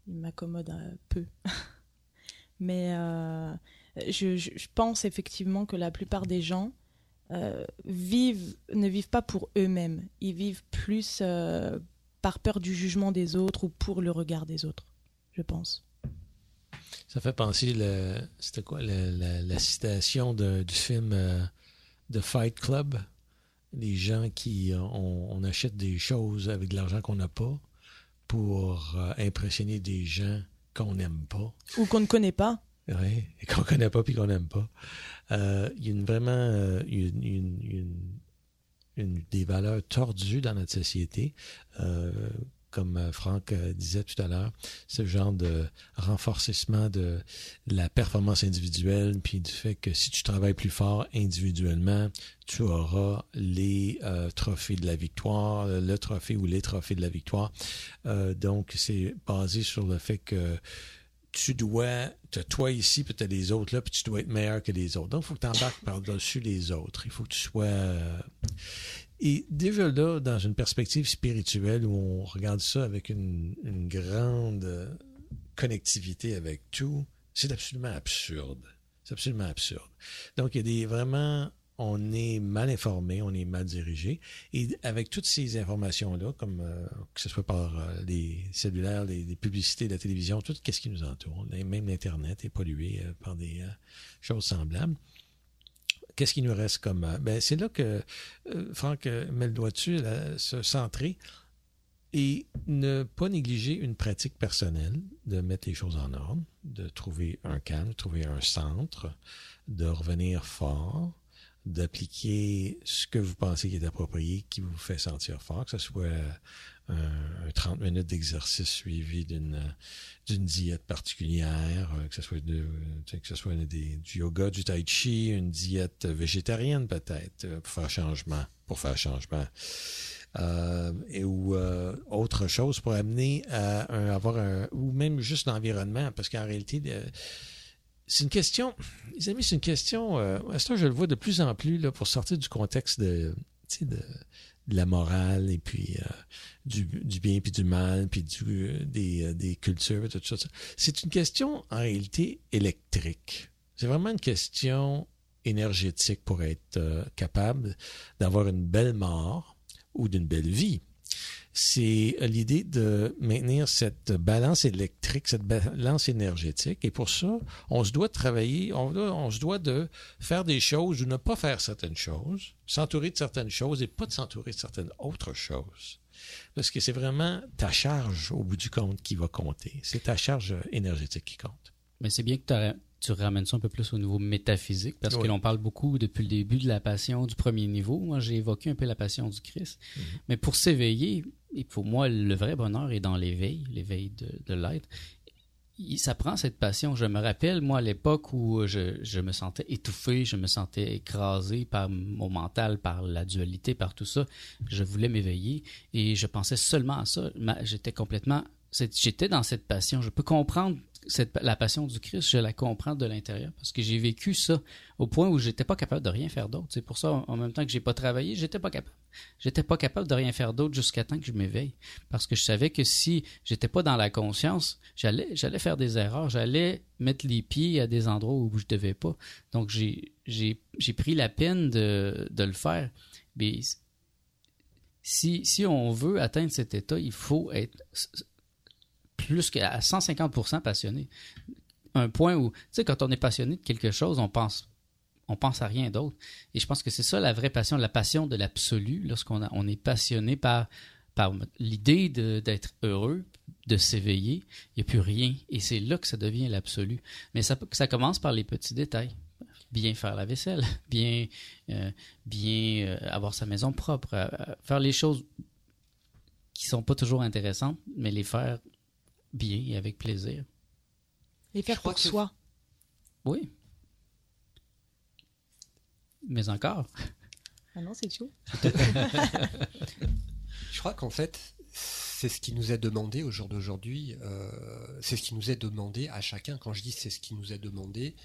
ils m'accommodent un peu. Mais je, pense effectivement que la plupart des gens euh, vivent, ne vivent pas pour eux-mêmes. Ils vivent plus euh, par peur du jugement des autres ou pour le regard des autres, je pense. Ça fait penser, c'était quoi, la, citation du film euh, The Fight Club. Les gens qui, on, achète des choses avec de l'argent qu'on n'a pas pour impressionner des gens qu'on n'aime pas. Ou qu'on ne connaît pas et qu'on connaît pas puis qu'on n'aime pas. Euh, il y a une, vraiment euh, une, une, des valeurs tordues dans notre société. Euh, comme Franck disait tout à l'heure, ce genre de renforcement de la performance individuelle, puis du fait que si tu travailles plus fort individuellement, tu auras les trophées de la victoire, le trophée ou les trophées de la victoire. donc, c'est basé sur le fait que tu dois, tu as toi ici, puis tu as les autres là, puis tu dois être meilleur que les autres. Donc, il faut que tu embarques par-dessus les autres. Il faut que tu sois. Euh, et déjà là, dans une perspective spirituelle où on regarde ça avec une, grande connectivité avec tout, C'est absolument absurde. C'est absolument absurde. Donc, il y a des vraiment on est mal informé, on est mal dirigé. Et avec toutes ces informations-là, comme euh, que ce soit par euh, les cellulaires, les, publicités, la télévision, tout ce qui nous entoure, même l'Internet est pollué euh, par des choses semblables. Qu'est-ce qui nous reste comme... ben, c'est là que Franck met le doigt dessus, se centrer et ne pas négliger une pratique personnelle, de mettre les choses en ordre, de trouver un calme, de trouver un centre, de revenir fort, d'appliquer ce que vous pensez qui est approprié, qui vous fait sentir fort, que ce soit un 30 minutes d'exercice suivi d'une d'une diète particulière, que ce soit de, que ce soit des, du yoga, du tai chi, une diète végétarienne peut-être pour faire changement, pour faire changement. Euh, et ou euh, autre chose pour amener à avoir un ou même juste l'environnement parce qu'en réalité c'est une question, les amis, c'est une question, euh, je le vois de plus en plus là, pour sortir du contexte de, la morale et puis euh, du, du, bien puis du mal puis du, euh, des, euh, des cultures et tout ça. C'est une question en réalité électrique. C'est vraiment une question énergétique pour être capable d'avoir une belle mort ou d'une belle vie c'est l'idée de maintenir cette balance électrique, cette balance énergétique. Et pour ça, on se doit de travailler, on, doit, on se doit de faire des choses ou ne pas faire certaines choses, s'entourer de certaines choses et pas de s'entourer de certaines autres choses. Parce que c'est vraiment ta charge au bout du compte qui va compter. C'est ta charge énergétique qui compte. Mais c'est bien que tu ramènes ça un peu plus au niveau métaphysique, parce oui. que l'on parle beaucoup depuis le début de la passion du premier niveau. Moi, j'ai évoqué un peu la passion du Christ. Mm -hmm. Mais pour s'éveiller, et pour moi, le vrai bonheur est dans l'éveil, l'éveil de, de l'être. Ça prend cette passion. Je me rappelle, moi, à l'époque où je, je, me sentais étouffé, je me sentais écrasé par mon mental, par la dualité, par tout ça. Je voulais m'éveiller et je pensais seulement à ça. J'étais complètement... J'étais dans cette passion. Je peux comprendre la passion du Christ, je la comprends de l'intérieur parce que j'ai vécu ça au point où j'étais pas capable de rien faire d'autre. C'est pour ça, en même temps que j'ai pas travaillé, j'étais pas capable. J'étais pas capable de rien faire d'autre jusqu'à temps que je m'éveille parce que je savais que si j'étais pas dans la conscience, j'allais, j'allais faire des erreurs, j'allais mettre les pieds à des endroits où je devais pas. Donc j'ai pris la peine de, de le faire. Mais si, si on veut atteindre cet état, il faut être plus qu'à 150% passionné. Un point où, tu sais, quand on est passionné de quelque chose, on pense, on pense à rien d'autre. Et je pense que c'est ça la vraie passion, la passion de l'absolu, lorsqu'on on est passionné par, par l'idée d'être heureux, de s'éveiller, il n'y a plus rien. Et c'est là que ça devient l'absolu. Mais ça, commence par les petits détails. Bien faire la vaisselle, bien, euh, bien euh, avoir sa maison propre, euh, faire les choses qui sont pas toujours intéressantes, mais les faire bien et avec plaisir. Les faire pour soi. Oui. Mais encore. Ah non, c'est tout. Je crois qu'en fait, c'est ce qui nous est demandé au jour d'aujourd'hui. Euh, c'est ce qui nous est demandé à chacun. Quand je dis c'est ce qui nous est demandé,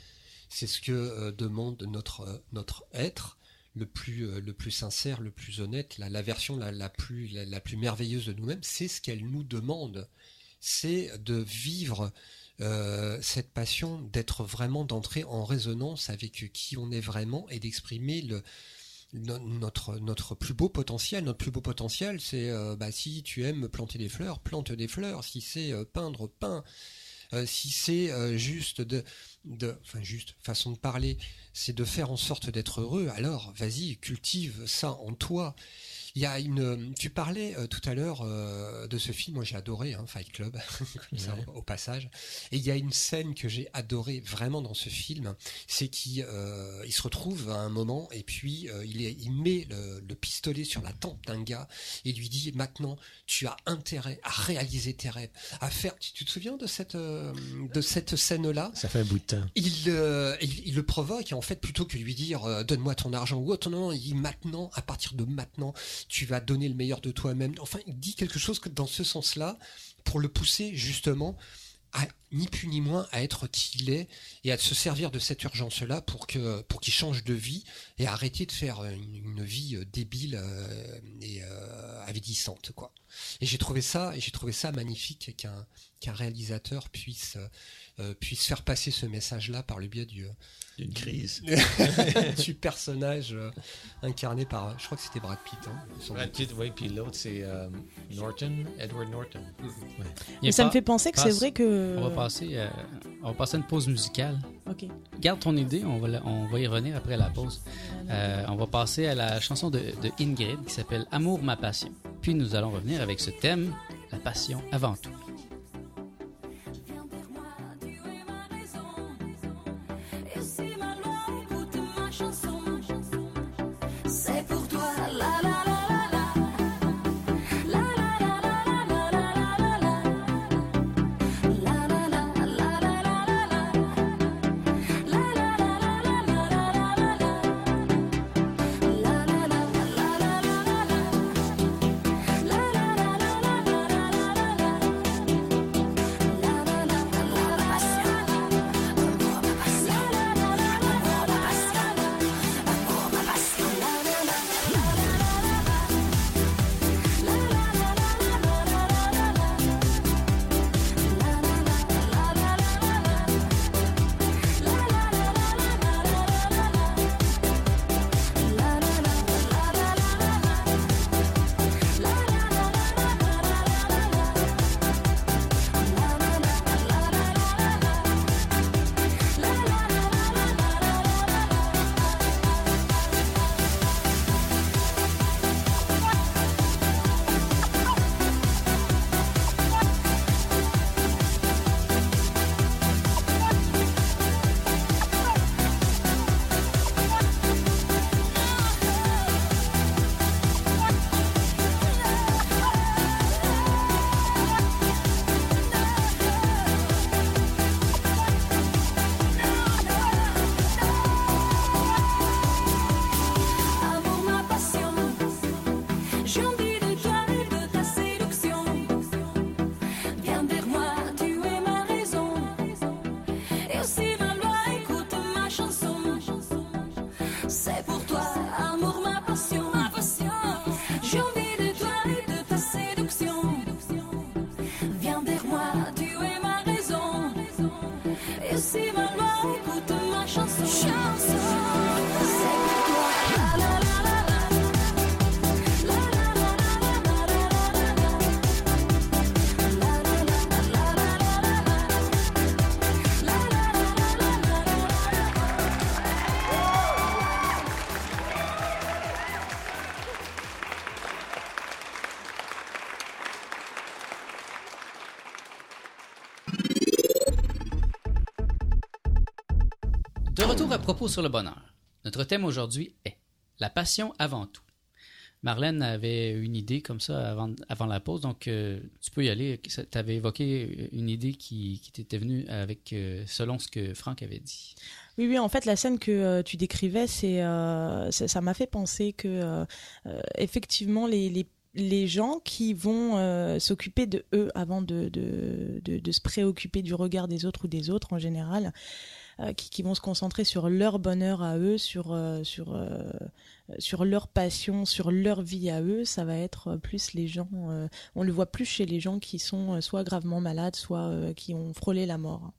c'est ce que euh, demande notre, euh, notre être le plus, euh, le plus sincère, le plus honnête, la, la version la, la plus, la, la, plus merveilleuse de nous-mêmes. C'est ce qu'elle nous demande c'est de vivre euh, cette passion, d'être vraiment, d'entrer en résonance avec qui on est vraiment et d'exprimer le, notre, notre plus beau potentiel. Notre plus beau potentiel, c'est euh, bah, si tu aimes planter des fleurs, plante des fleurs. Si c'est euh, peindre, peins. si c'est juste de, de, enfin juste façon de parler, c'est de faire en sorte d'être heureux. Alors, vas-y, cultive ça en toi. Il y a une. Tu parlais euh, tout à l'heure euh, de ce film. Moi, j'ai adoré hein, Fight Club, comme ça, au, au, passage. Et il y a une scène que j'ai adoré vraiment dans ce film, c'est qu'il euh, il se retrouve à un moment et puis il, est, il met le, le, pistolet sur la tempe d'un gars et lui dit maintenant tu as intérêt à réaliser tes rêves, à faire. Tu, tu te souviens de cette de cette scène là Ça fait un bout de temps. Il, il, il le provoque et en fait plutôt que lui dire donne-moi ton argent ou autre, non, non, il dit maintenant à partir de maintenant tu vas donner le meilleur de toi-même. Enfin, il dit quelque chose dans ce sens-là pour le pousser justement à ni plus ni moins à être qui il est et à se servir de cette urgence-là pour que pour qu'il change de vie et arrêter de faire une, vie débile euh, et euh, avidissante quoi. Et j'ai trouvé ça, et j'ai trouvé ça magnifique qu'un qu'un réalisateur puisse euh, puisse faire passer ce message-là par le biais du D'une crise. du personnage euh, incarné par, je crois que c'était Brad Pitt. Hein, Brad. Pitt, oui, puis l'autre, c'est euh, Norton, Edward Norton. Il Mais ça me fait penser que c'est vrai que. On va passer, euh, on va passer à une pause musicale. Ok. Garde ton idée, on va, la- on va y revenir après la pause. Euh, on va passer à la chanson de, de Ingrid qui s'appelle Amour, ma passion. Puis nous allons revenir avec ce thème, la passion avant tout. Propos sur le bonheur. Notre thème aujourd'hui est la passion avant tout. Marlène avait une idée comme ça avant, avant la pause, donc euh, tu peux y aller. Tu avais évoqué une idée qui, qui t'était venue avec, euh, selon ce que Franck avait dit. Oui, oui, en fait, la scène que euh, tu décrivais, c'est, ça m'a fait penser que, effectivement, les, les, les gens qui vont s'occuper de eux avant de, de, de, se préoccuper du regard des autres ou des autres en général, qui, qui vont se concentrer sur leur bonheur à eux, sur, euh, sur, euh, sur leur passion, sur leur vie à eux, ça va être plus les gens, euh, on le voit plus chez les gens qui sont euh, soit gravement malades, soit euh, qui ont frôlé la mort.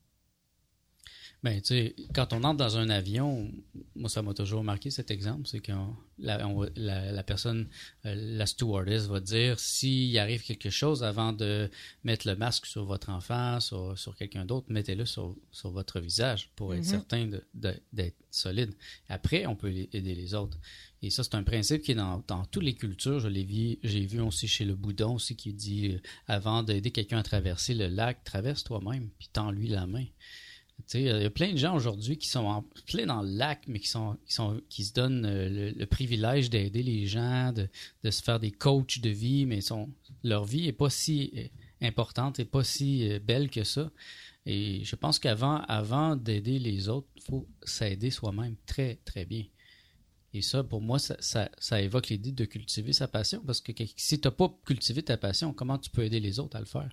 Ben, tu sais, quand on entre dans un avion, moi, ça m'a toujours marqué cet exemple, c'est que la, on la, la personne, euh, la stewardess va dire s'il arrive quelque chose avant de mettre le masque sur votre enfant, sur, sur quelqu'un d'autre, mettez-le sur, sur votre visage pour être Mhm. certain d'être solide. Après, on peut aider les autres. Et ça, c'est un principe qui est dans, dans toutes les cultures. Je l'ai vu, j'ai vu aussi chez le Bouddha aussi qui dit euh, avant d'aider quelqu'un à traverser le lac, traverse toi-même, puis tends-lui la main. Il y a plein de gens aujourd'hui qui sont en plein dans le lac, mais qui sont, qui sont, qui se donnent euh, le, privilège d'aider les gens, de, se faire des coachs de vie, mais sont, leur vie est pas si euh, importante et pas si euh, belle que ça. Et je pense qu'avant, avant d'aider les autres, il faut s'aider soi-même très, très bien. Et ça, pour moi, ça, ça, ça évoque l'idée de cultiver sa passion, parce que si tu n'as pas cultivé ta passion, comment tu peux aider les autres à le faire?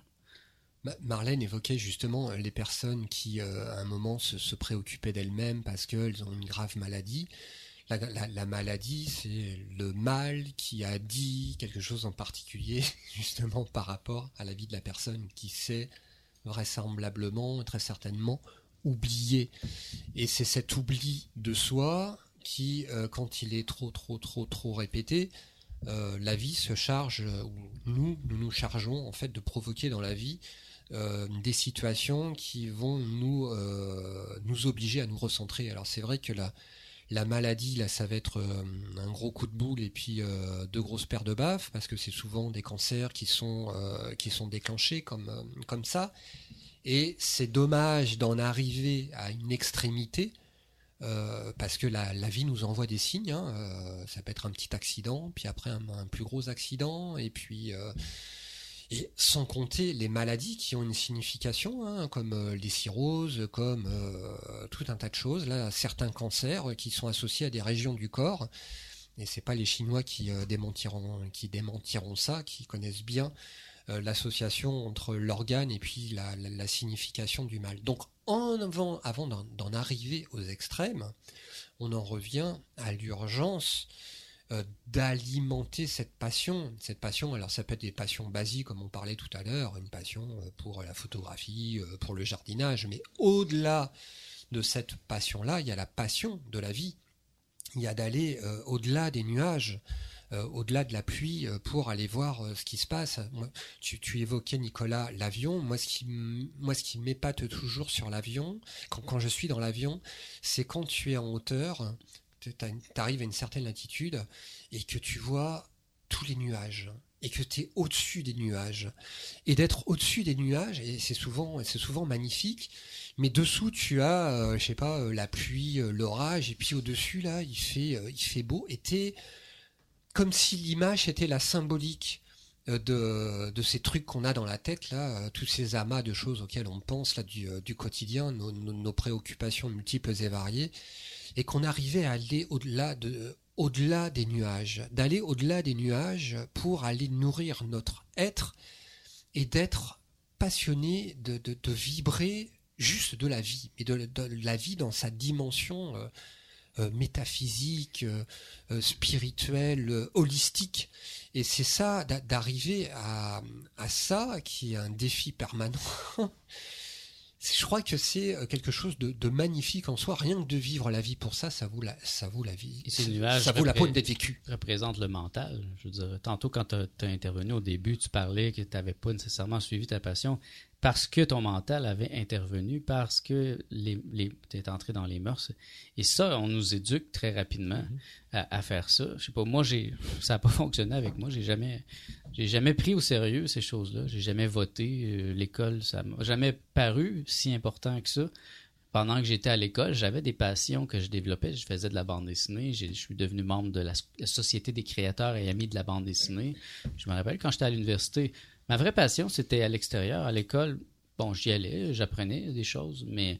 Ma- Marlène évoquait justement euh, les personnes qui, euh, à un moment, se, préoccupaient d'elles-mêmes parce qu'elles ont une grave maladie. la, la- la maladie, c'est le mal qui a dit quelque chose en particulier, justement par rapport à la vie de la personne qui s'est vraisemblablement, très certainement, oublié. Et c'est cet oubli de soi qui, euh, quand il est trop, trop, trop, trop répété, la vie se charge, ou nous, nous nous chargeons en fait de provoquer dans la vie euh, des situations qui vont nous, euh, nous obliger à nous recentrer. Alors c'est vrai que la, la maladie, là, ça va être euh, un gros coup de boule et puis deux grosses paires de baffes, parce que c'est souvent des cancers qui sont, qui sont déclenchés comme, comme ça. Et c'est dommage d'en arriver à une extrémité, parce que la, la vie nous envoie des signes. hein, ça peut être un petit accident, puis après un, un plus gros accident, et puis et sans compter les maladies qui ont une signification, hein, comme euh, les cirrhoses, comme euh, tout un tas de choses. Là, certains cancers euh, qui sont associés à des régions du corps. Et c'est pas les Chinois qui démentiront, qui démentiront ça, qui connaissent bien l'association entre l'organe et puis la, signification du mal. Donc, avant, d'en arriver aux extrêmes, on en revient à l'urgence euh, d'alimenter cette passion. Cette passion, alors ça peut être des passions basiques, comme on parlait tout à l'heure, une passion euh, pour la photographie, euh, pour le jardinage, mais au-delà de cette passion-là, il y a la passion de la vie. Il y a d'aller au-delà des nuages, au-delà de la pluie, pour aller voir ce qui se passe. Tu, tu évoquais, Nicolas, l'avion. Moi, ce qui, m- moi, ce qui m'épate toujours sur l'avion, quand, quand je suis dans l'avion, c'est quand tu es en hauteur, tu arrives à une certaine latitude et que tu vois tous les nuages et que tu es au-dessus des nuages. Et d'être au-dessus des nuages, et c'est souvent, magnifique, mais dessous tu as, euh, je sais pas, euh, la pluie, euh, l'orage, et puis au-dessus là, il fait, beau, et t'es comme si l'image était la symbolique de, ces trucs qu'on a dans la tête là, tous ces amas de choses auxquelles on pense du, quotidien, nos préoccupations multiples et variées, et qu'on arrivait à aller au-delà de au-delà des nuages, d'aller au-delà des nuages pour aller nourrir notre être et d'être passionné, de, de, vibrer juste de la vie, et de, la vie dans sa dimension euh, euh, métaphysique, euh, spirituelle, holistique. Et c'est ça, d'a- d'arriver à, à ça qui est un défi permanent. C'est- Je crois que c'est euh, quelque chose de, de magnifique en soi. Rien que de vivre la vie pour ça, ça vaut la, ça vaut la vie. Et ces nuages ça vaut la peine d'être vécu. représente le mental. Je veux dire, tantôt, quand tu as, intervenu au début, tu parlais que tu n'avais pas nécessairement suivi ta passion parce que ton mental avait intervenu, parce que les, les, tu es entré dans les mœurs. Et ça, on nous éduque très rapidement à, à faire ça. Je sais pas, moi, j'ai, ça n'a pas fonctionné avec moi. J'ai jamais, j'ai jamais pris au sérieux ces choses-là. J'ai jamais voté. Euh, l'école, ça m'a jamais paru si important que ça pendant que j'étais à l'école, j'avais des passions que je développais. Je faisais de la bande dessinée. Je suis devenu membre de la, la Société des créateurs et amis de la bande dessinée. Je me rappelle quand j'étais à l'université, ma vraie passion, c'était à l'extérieur, à l'école. Bon, j'y allais, j'apprenais des choses, mais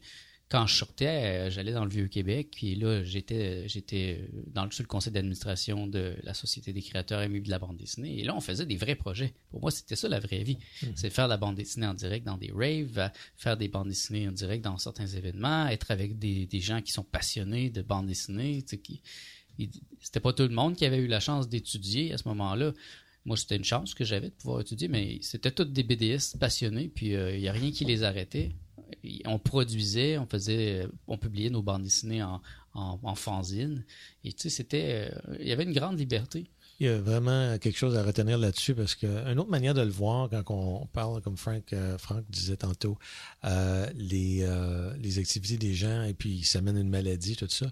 quand je sortais, euh, j'allais dans le Vieux-Québec, puis là, j'étais j'étais dans le, sur le conseil d'administration de la Société des créateurs et amis de la bande dessinée. Et là, on faisait des vrais projets. Pour moi, c'était ça la vraie vie. C'est faire de la bande dessinée en direct dans des raves, euh, faire des bandes dessinées en direct dans certains événements, être avec des, des gens qui sont passionnés de bande dessinée, tu sais, qui il- c'était pas tout le monde qui avait eu la chance d'étudier à ce moment-là. Moi, c'était une chance que j'avais de pouvoir étudier, mais c'était tous des BDistes passionnés, puis il n'y a rien qui les arrêtait. On produisait, on faisait, on publiait nos bandes dessinées en, en, fanzine. Et tu sais, c'était, euh, il y avait une grande liberté. Il y a vraiment quelque chose à retenir là-dessus parce qu'une autre manière de le voir quand on parle, comme Frank, euh, Frank disait tantôt, euh, les, euh, activités des gens et puis ça mène une maladie, tout ça.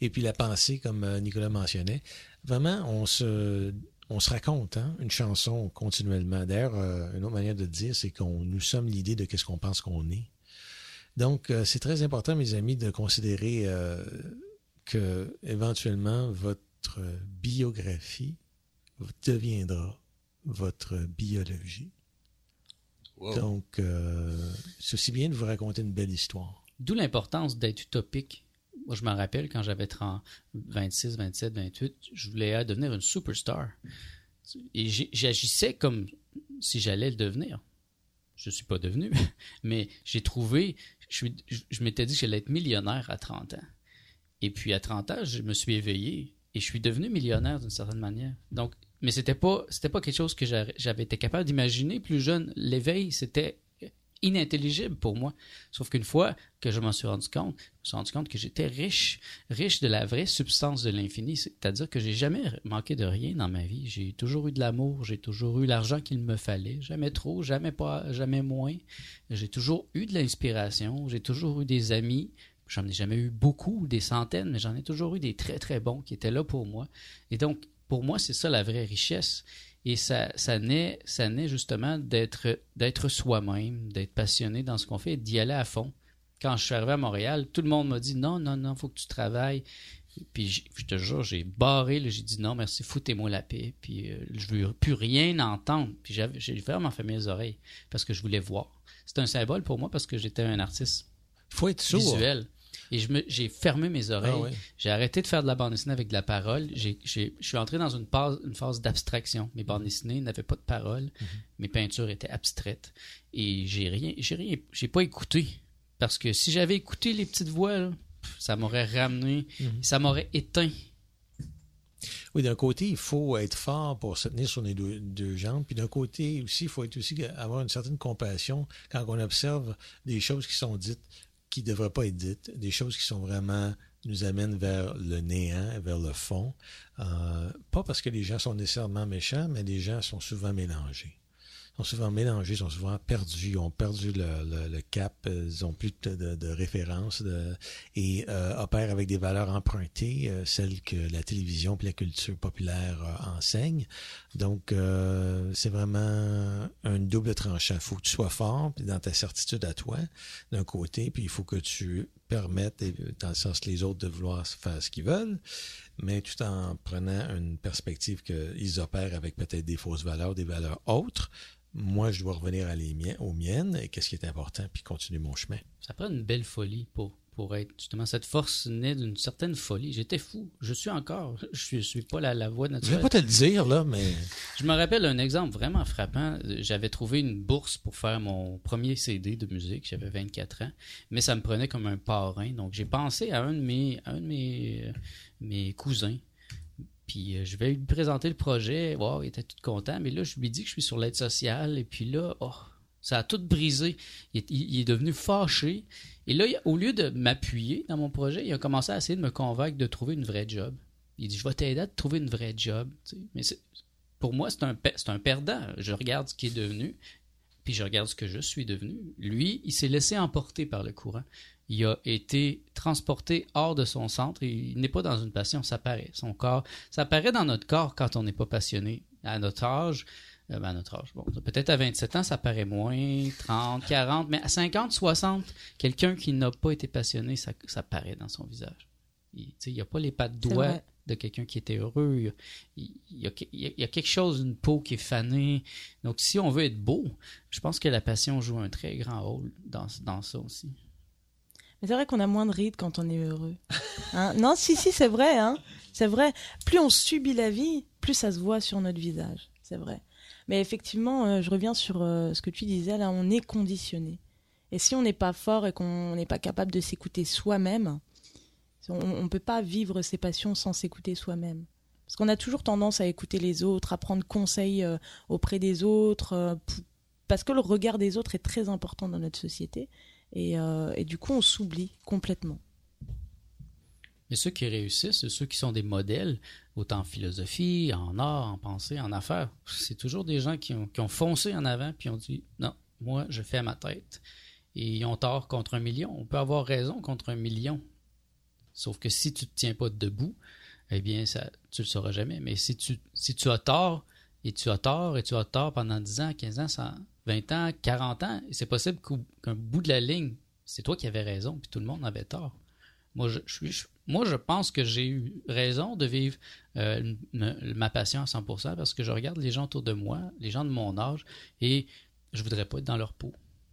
Et puis la pensée, comme euh, Nicolas mentionnait, vraiment, on se, on se raconte hein, une chanson continuellement. D'ailleurs, euh, une autre manière de dire, c'est qu'on nous sommes l'idée de qu'est-ce qu'on pense qu'on est. Donc, euh, c'est très important, mes amis, de considérer euh, que éventuellement votre biographie deviendra votre biologie. Donc, euh, c'est aussi bien de vous raconter une belle histoire. D'où l'importance d'être utopique. Moi, je me rappelle quand j'avais 30 26, 27, 28, je voulais devenir une superstar. Et j'agissais comme si j'allais le devenir. Je ne suis pas devenu, mais j'ai trouvé, je, m'étais dit que j'allais être millionnaire à 30 ans. Et puis à 30 ans, je me suis éveillé et je suis devenu millionnaire d'une certaine manière. Donc, mais c'était pas, c'était pas quelque chose que j'a- j'avais été capable d'imaginer plus jeune. L'éveil, c'était inintelligible pour moi. Sauf qu'une fois que je m'en suis rendu compte, je me suis rendu compte que j'étais riche, riche de la vraie substance de l'infini. C'est-à-dire que j'ai jamais manqué de rien dans ma vie. J'ai toujours eu de l'amour, j'ai toujours eu l'argent qu'il me fallait. Jamais trop, jamais pas, jamais moins. J'ai toujours eu de l'inspiration, j'ai toujours eu des amis. J'en ai jamais eu beaucoup, des centaines, mais j'en ai toujours eu des très très bons qui étaient là pour moi. Et donc, pour moi, c'est ça la vraie richesse. Et ça, ça naît, ça naît justement d'être, d'être soi-même, d'être passionné dans ce qu'on fait et d'y aller à fond. Quand je suis arrivé à Montréal, tout le monde m'a dit non, non, non, faut que tu travailles. Puis je te jure, j'ai barré, j'ai dit non, merci, foutez-moi la paix. Puis euh, je veux plus rien entendre. Puis j'ai vraiment fait mes oreilles parce que je voulais voir. C'est un symbole pour moi parce que j'étais un artiste faut être sourd. visuel. Et j'ai fermé mes oreilles. Ah ouais. J'ai arrêté de faire de la bande dessinée avec de la parole. Je suis entré dans une phase, une phase d'abstraction. Mes bandes dessinées n'avaient pas de parole. Mes peintures étaient abstraites. Et j'ai rien, j'ai rien, j'ai pas écouté. Parce que si j'avais écouté les petites voix, là, ça m'aurait ramené, ça m'aurait éteint. Oui, d'un côté, il faut être fort pour se tenir sur les deux, deux jambes. Puis d'un côté aussi, il faut être aussi avoir une certaine compassion quand on observe des choses qui sont dites qui ne devraient pas être dites, des choses qui sont vraiment nous amènent vers le néant, vers le fond. Euh, pas parce que les gens sont nécessairement méchants, mais les gens sont souvent mélangés. Sont souvent mélangés, sont souvent perdus, ont perdu le, cap, ils ont plus de, de, et euh, opèrent avec des valeurs empruntées, euh, celles que la télévision et la culture populaire euh, enseignent. Donc, c'est vraiment un double tranchant. Il faut que tu sois fort puis dans ta certitude à toi, d'un côté, puis il faut que tu permettes, et- dans le sens que les autres, de vouloir faire ce qu'ils veulent, mais tout en prenant une perspective qu'ils opèrent avec peut-être des fausses valeurs, des valeurs autres. Moi, je dois revenir à les miennes, aux miennes, et qu'est-ce qui est important, puis continuer mon chemin. Ça prend une belle folie pour, pour être justement cette force naît d'une certaine folie. J'étais fou. Je suis encore. Je suis, je suis pas la, la voix Je vais naturelle. pas te le dire, là, mais Je me rappelle un exemple vraiment frappant. J'avais trouvé une bourse pour faire mon premier CD de musique. J'avais 24 ans. Mais ça me prenait comme un parrain. Donc, j'ai pensé à un de mes, un de mes, mes cousins. Puis, euh, je vais lui présenter le projet. Wow, il était tout content. Mais là, je lui dis que je suis sur l'aide sociale. Et puis là, oh, ça a tout brisé. Il est, devenu fâché. Et là, au lieu de m'appuyer dans mon projet, il a commencé à essayer de me convaincre de trouver une vraie job. Il dit, je vais t'aider à trouver une vraie job. Mais pour moi, c'est un, c'est un perdant. Je regarde ce qui est devenu, puis je regarde ce que je suis devenu. Lui, il s'est laissé emporter par le courant. Il a été transporté hors de son centre il n'est pas dans une passion, ça paraît. Son corps, ça paraît dans notre corps quand on n'est pas passionné. À notre âge, euh, ben, à notre âge, bon, peut-être à 27 ans, ça paraît moins, 30, 40, mais à 50, 60, quelqu'un qui n'a pas été passionné, ça, ça paraît dans son visage. Il n'y a pas les pattes doigts de quelqu'un qui était heureux. Il y a- il y a quelque chose, une peau qui est fanée. Donc, si on veut être beau, je pense que la passion joue un très grand rôle dans, dans ça aussi. Mais c'est vrai qu'on a moins de rides quand on est heureux. Hein? Non, si, si, c'est vrai. Hein c'est vrai. Plus on subit la vie, plus ça se voit sur notre visage. C'est vrai. Mais effectivement, euh, je reviens sur euh, ce que tu disais là, on est conditionné. Et si on n'est pas fort et qu'on n'est pas capable de s'écouter soi-même, on ne peut pas vivre ses passions sans s'écouter soi-même. Parce qu'on a toujours tendance à écouter les autres, à prendre conseil euh, auprès des autres, parce que le regard des autres est très important dans notre société. Et, euh, et du coup, on s'oublie complètement. Mais ceux qui réussissent, ceux qui sont des modèles, autant en philosophie, en art, en pensée, en affaires. C'est toujours des gens qui ont, foncé en avant puis ont dit non, moi, je fais ma tête. Et ils ont tort contre un million. On peut avoir raison contre un million. Sauf que si tu ne te tiens pas debout, eh bien, ça, tu le sauras jamais. Mais si tu, si tu as tort, et tu as tort, et tu as tort pendant 10 ans, 15 ans, 100, 20 ans, 40 ans, c'est possible qu'un bout de la ligne, c'est toi qui avais raison, puis tout le monde avait tort. Moi, je, pense que j'ai eu raison de vivre euh, ma passion à 100% parce que je regarde les gens autour de moi, les gens de mon âge, et je voudrais pas être dans leur peau.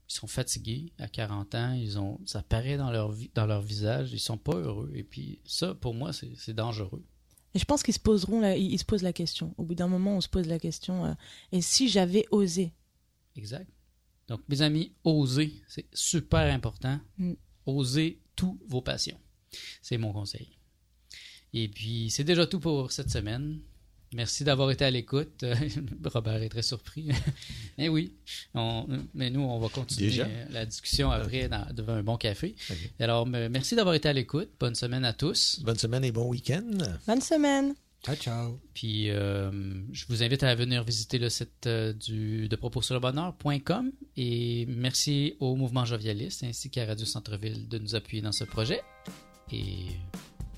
Ils sont fatigués à 40 ans, ils ont, ça paraît dans leur, visage, ils sont pas heureux. Et puis ça, pour moi, c'est dangereux. Et je pense qu'ils se poseront, la, ils se posent la question. Au bout d'un moment, on se pose la question. euh, et si j'avais osé? Exact. Donc, mes amis, osez, c'est super important. Mm. Osez toutes vos passions. C'est mon conseil. Et puis, c'est déjà tout pour cette semaine. Merci d'avoir été à l'écoute. Robert est très surpris. Eh oui, on- mais nous, on va continuer Déjà? la discussion après dans- devant un bon café. Alors, me- merci d'avoir été à l'écoute. Bonne semaine à tous. Bonne semaine et bon week-end. Bonne semaine. Ciao, ciao. Puis, euh, je vous invite à venir visiter le site euh, du, de propos sur le bonheur.com. Et merci au mouvement jovialiste ainsi qu'à Radio Centre-Ville de nous appuyer dans ce projet. Et,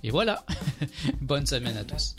et voilà. Bonne semaine à tous.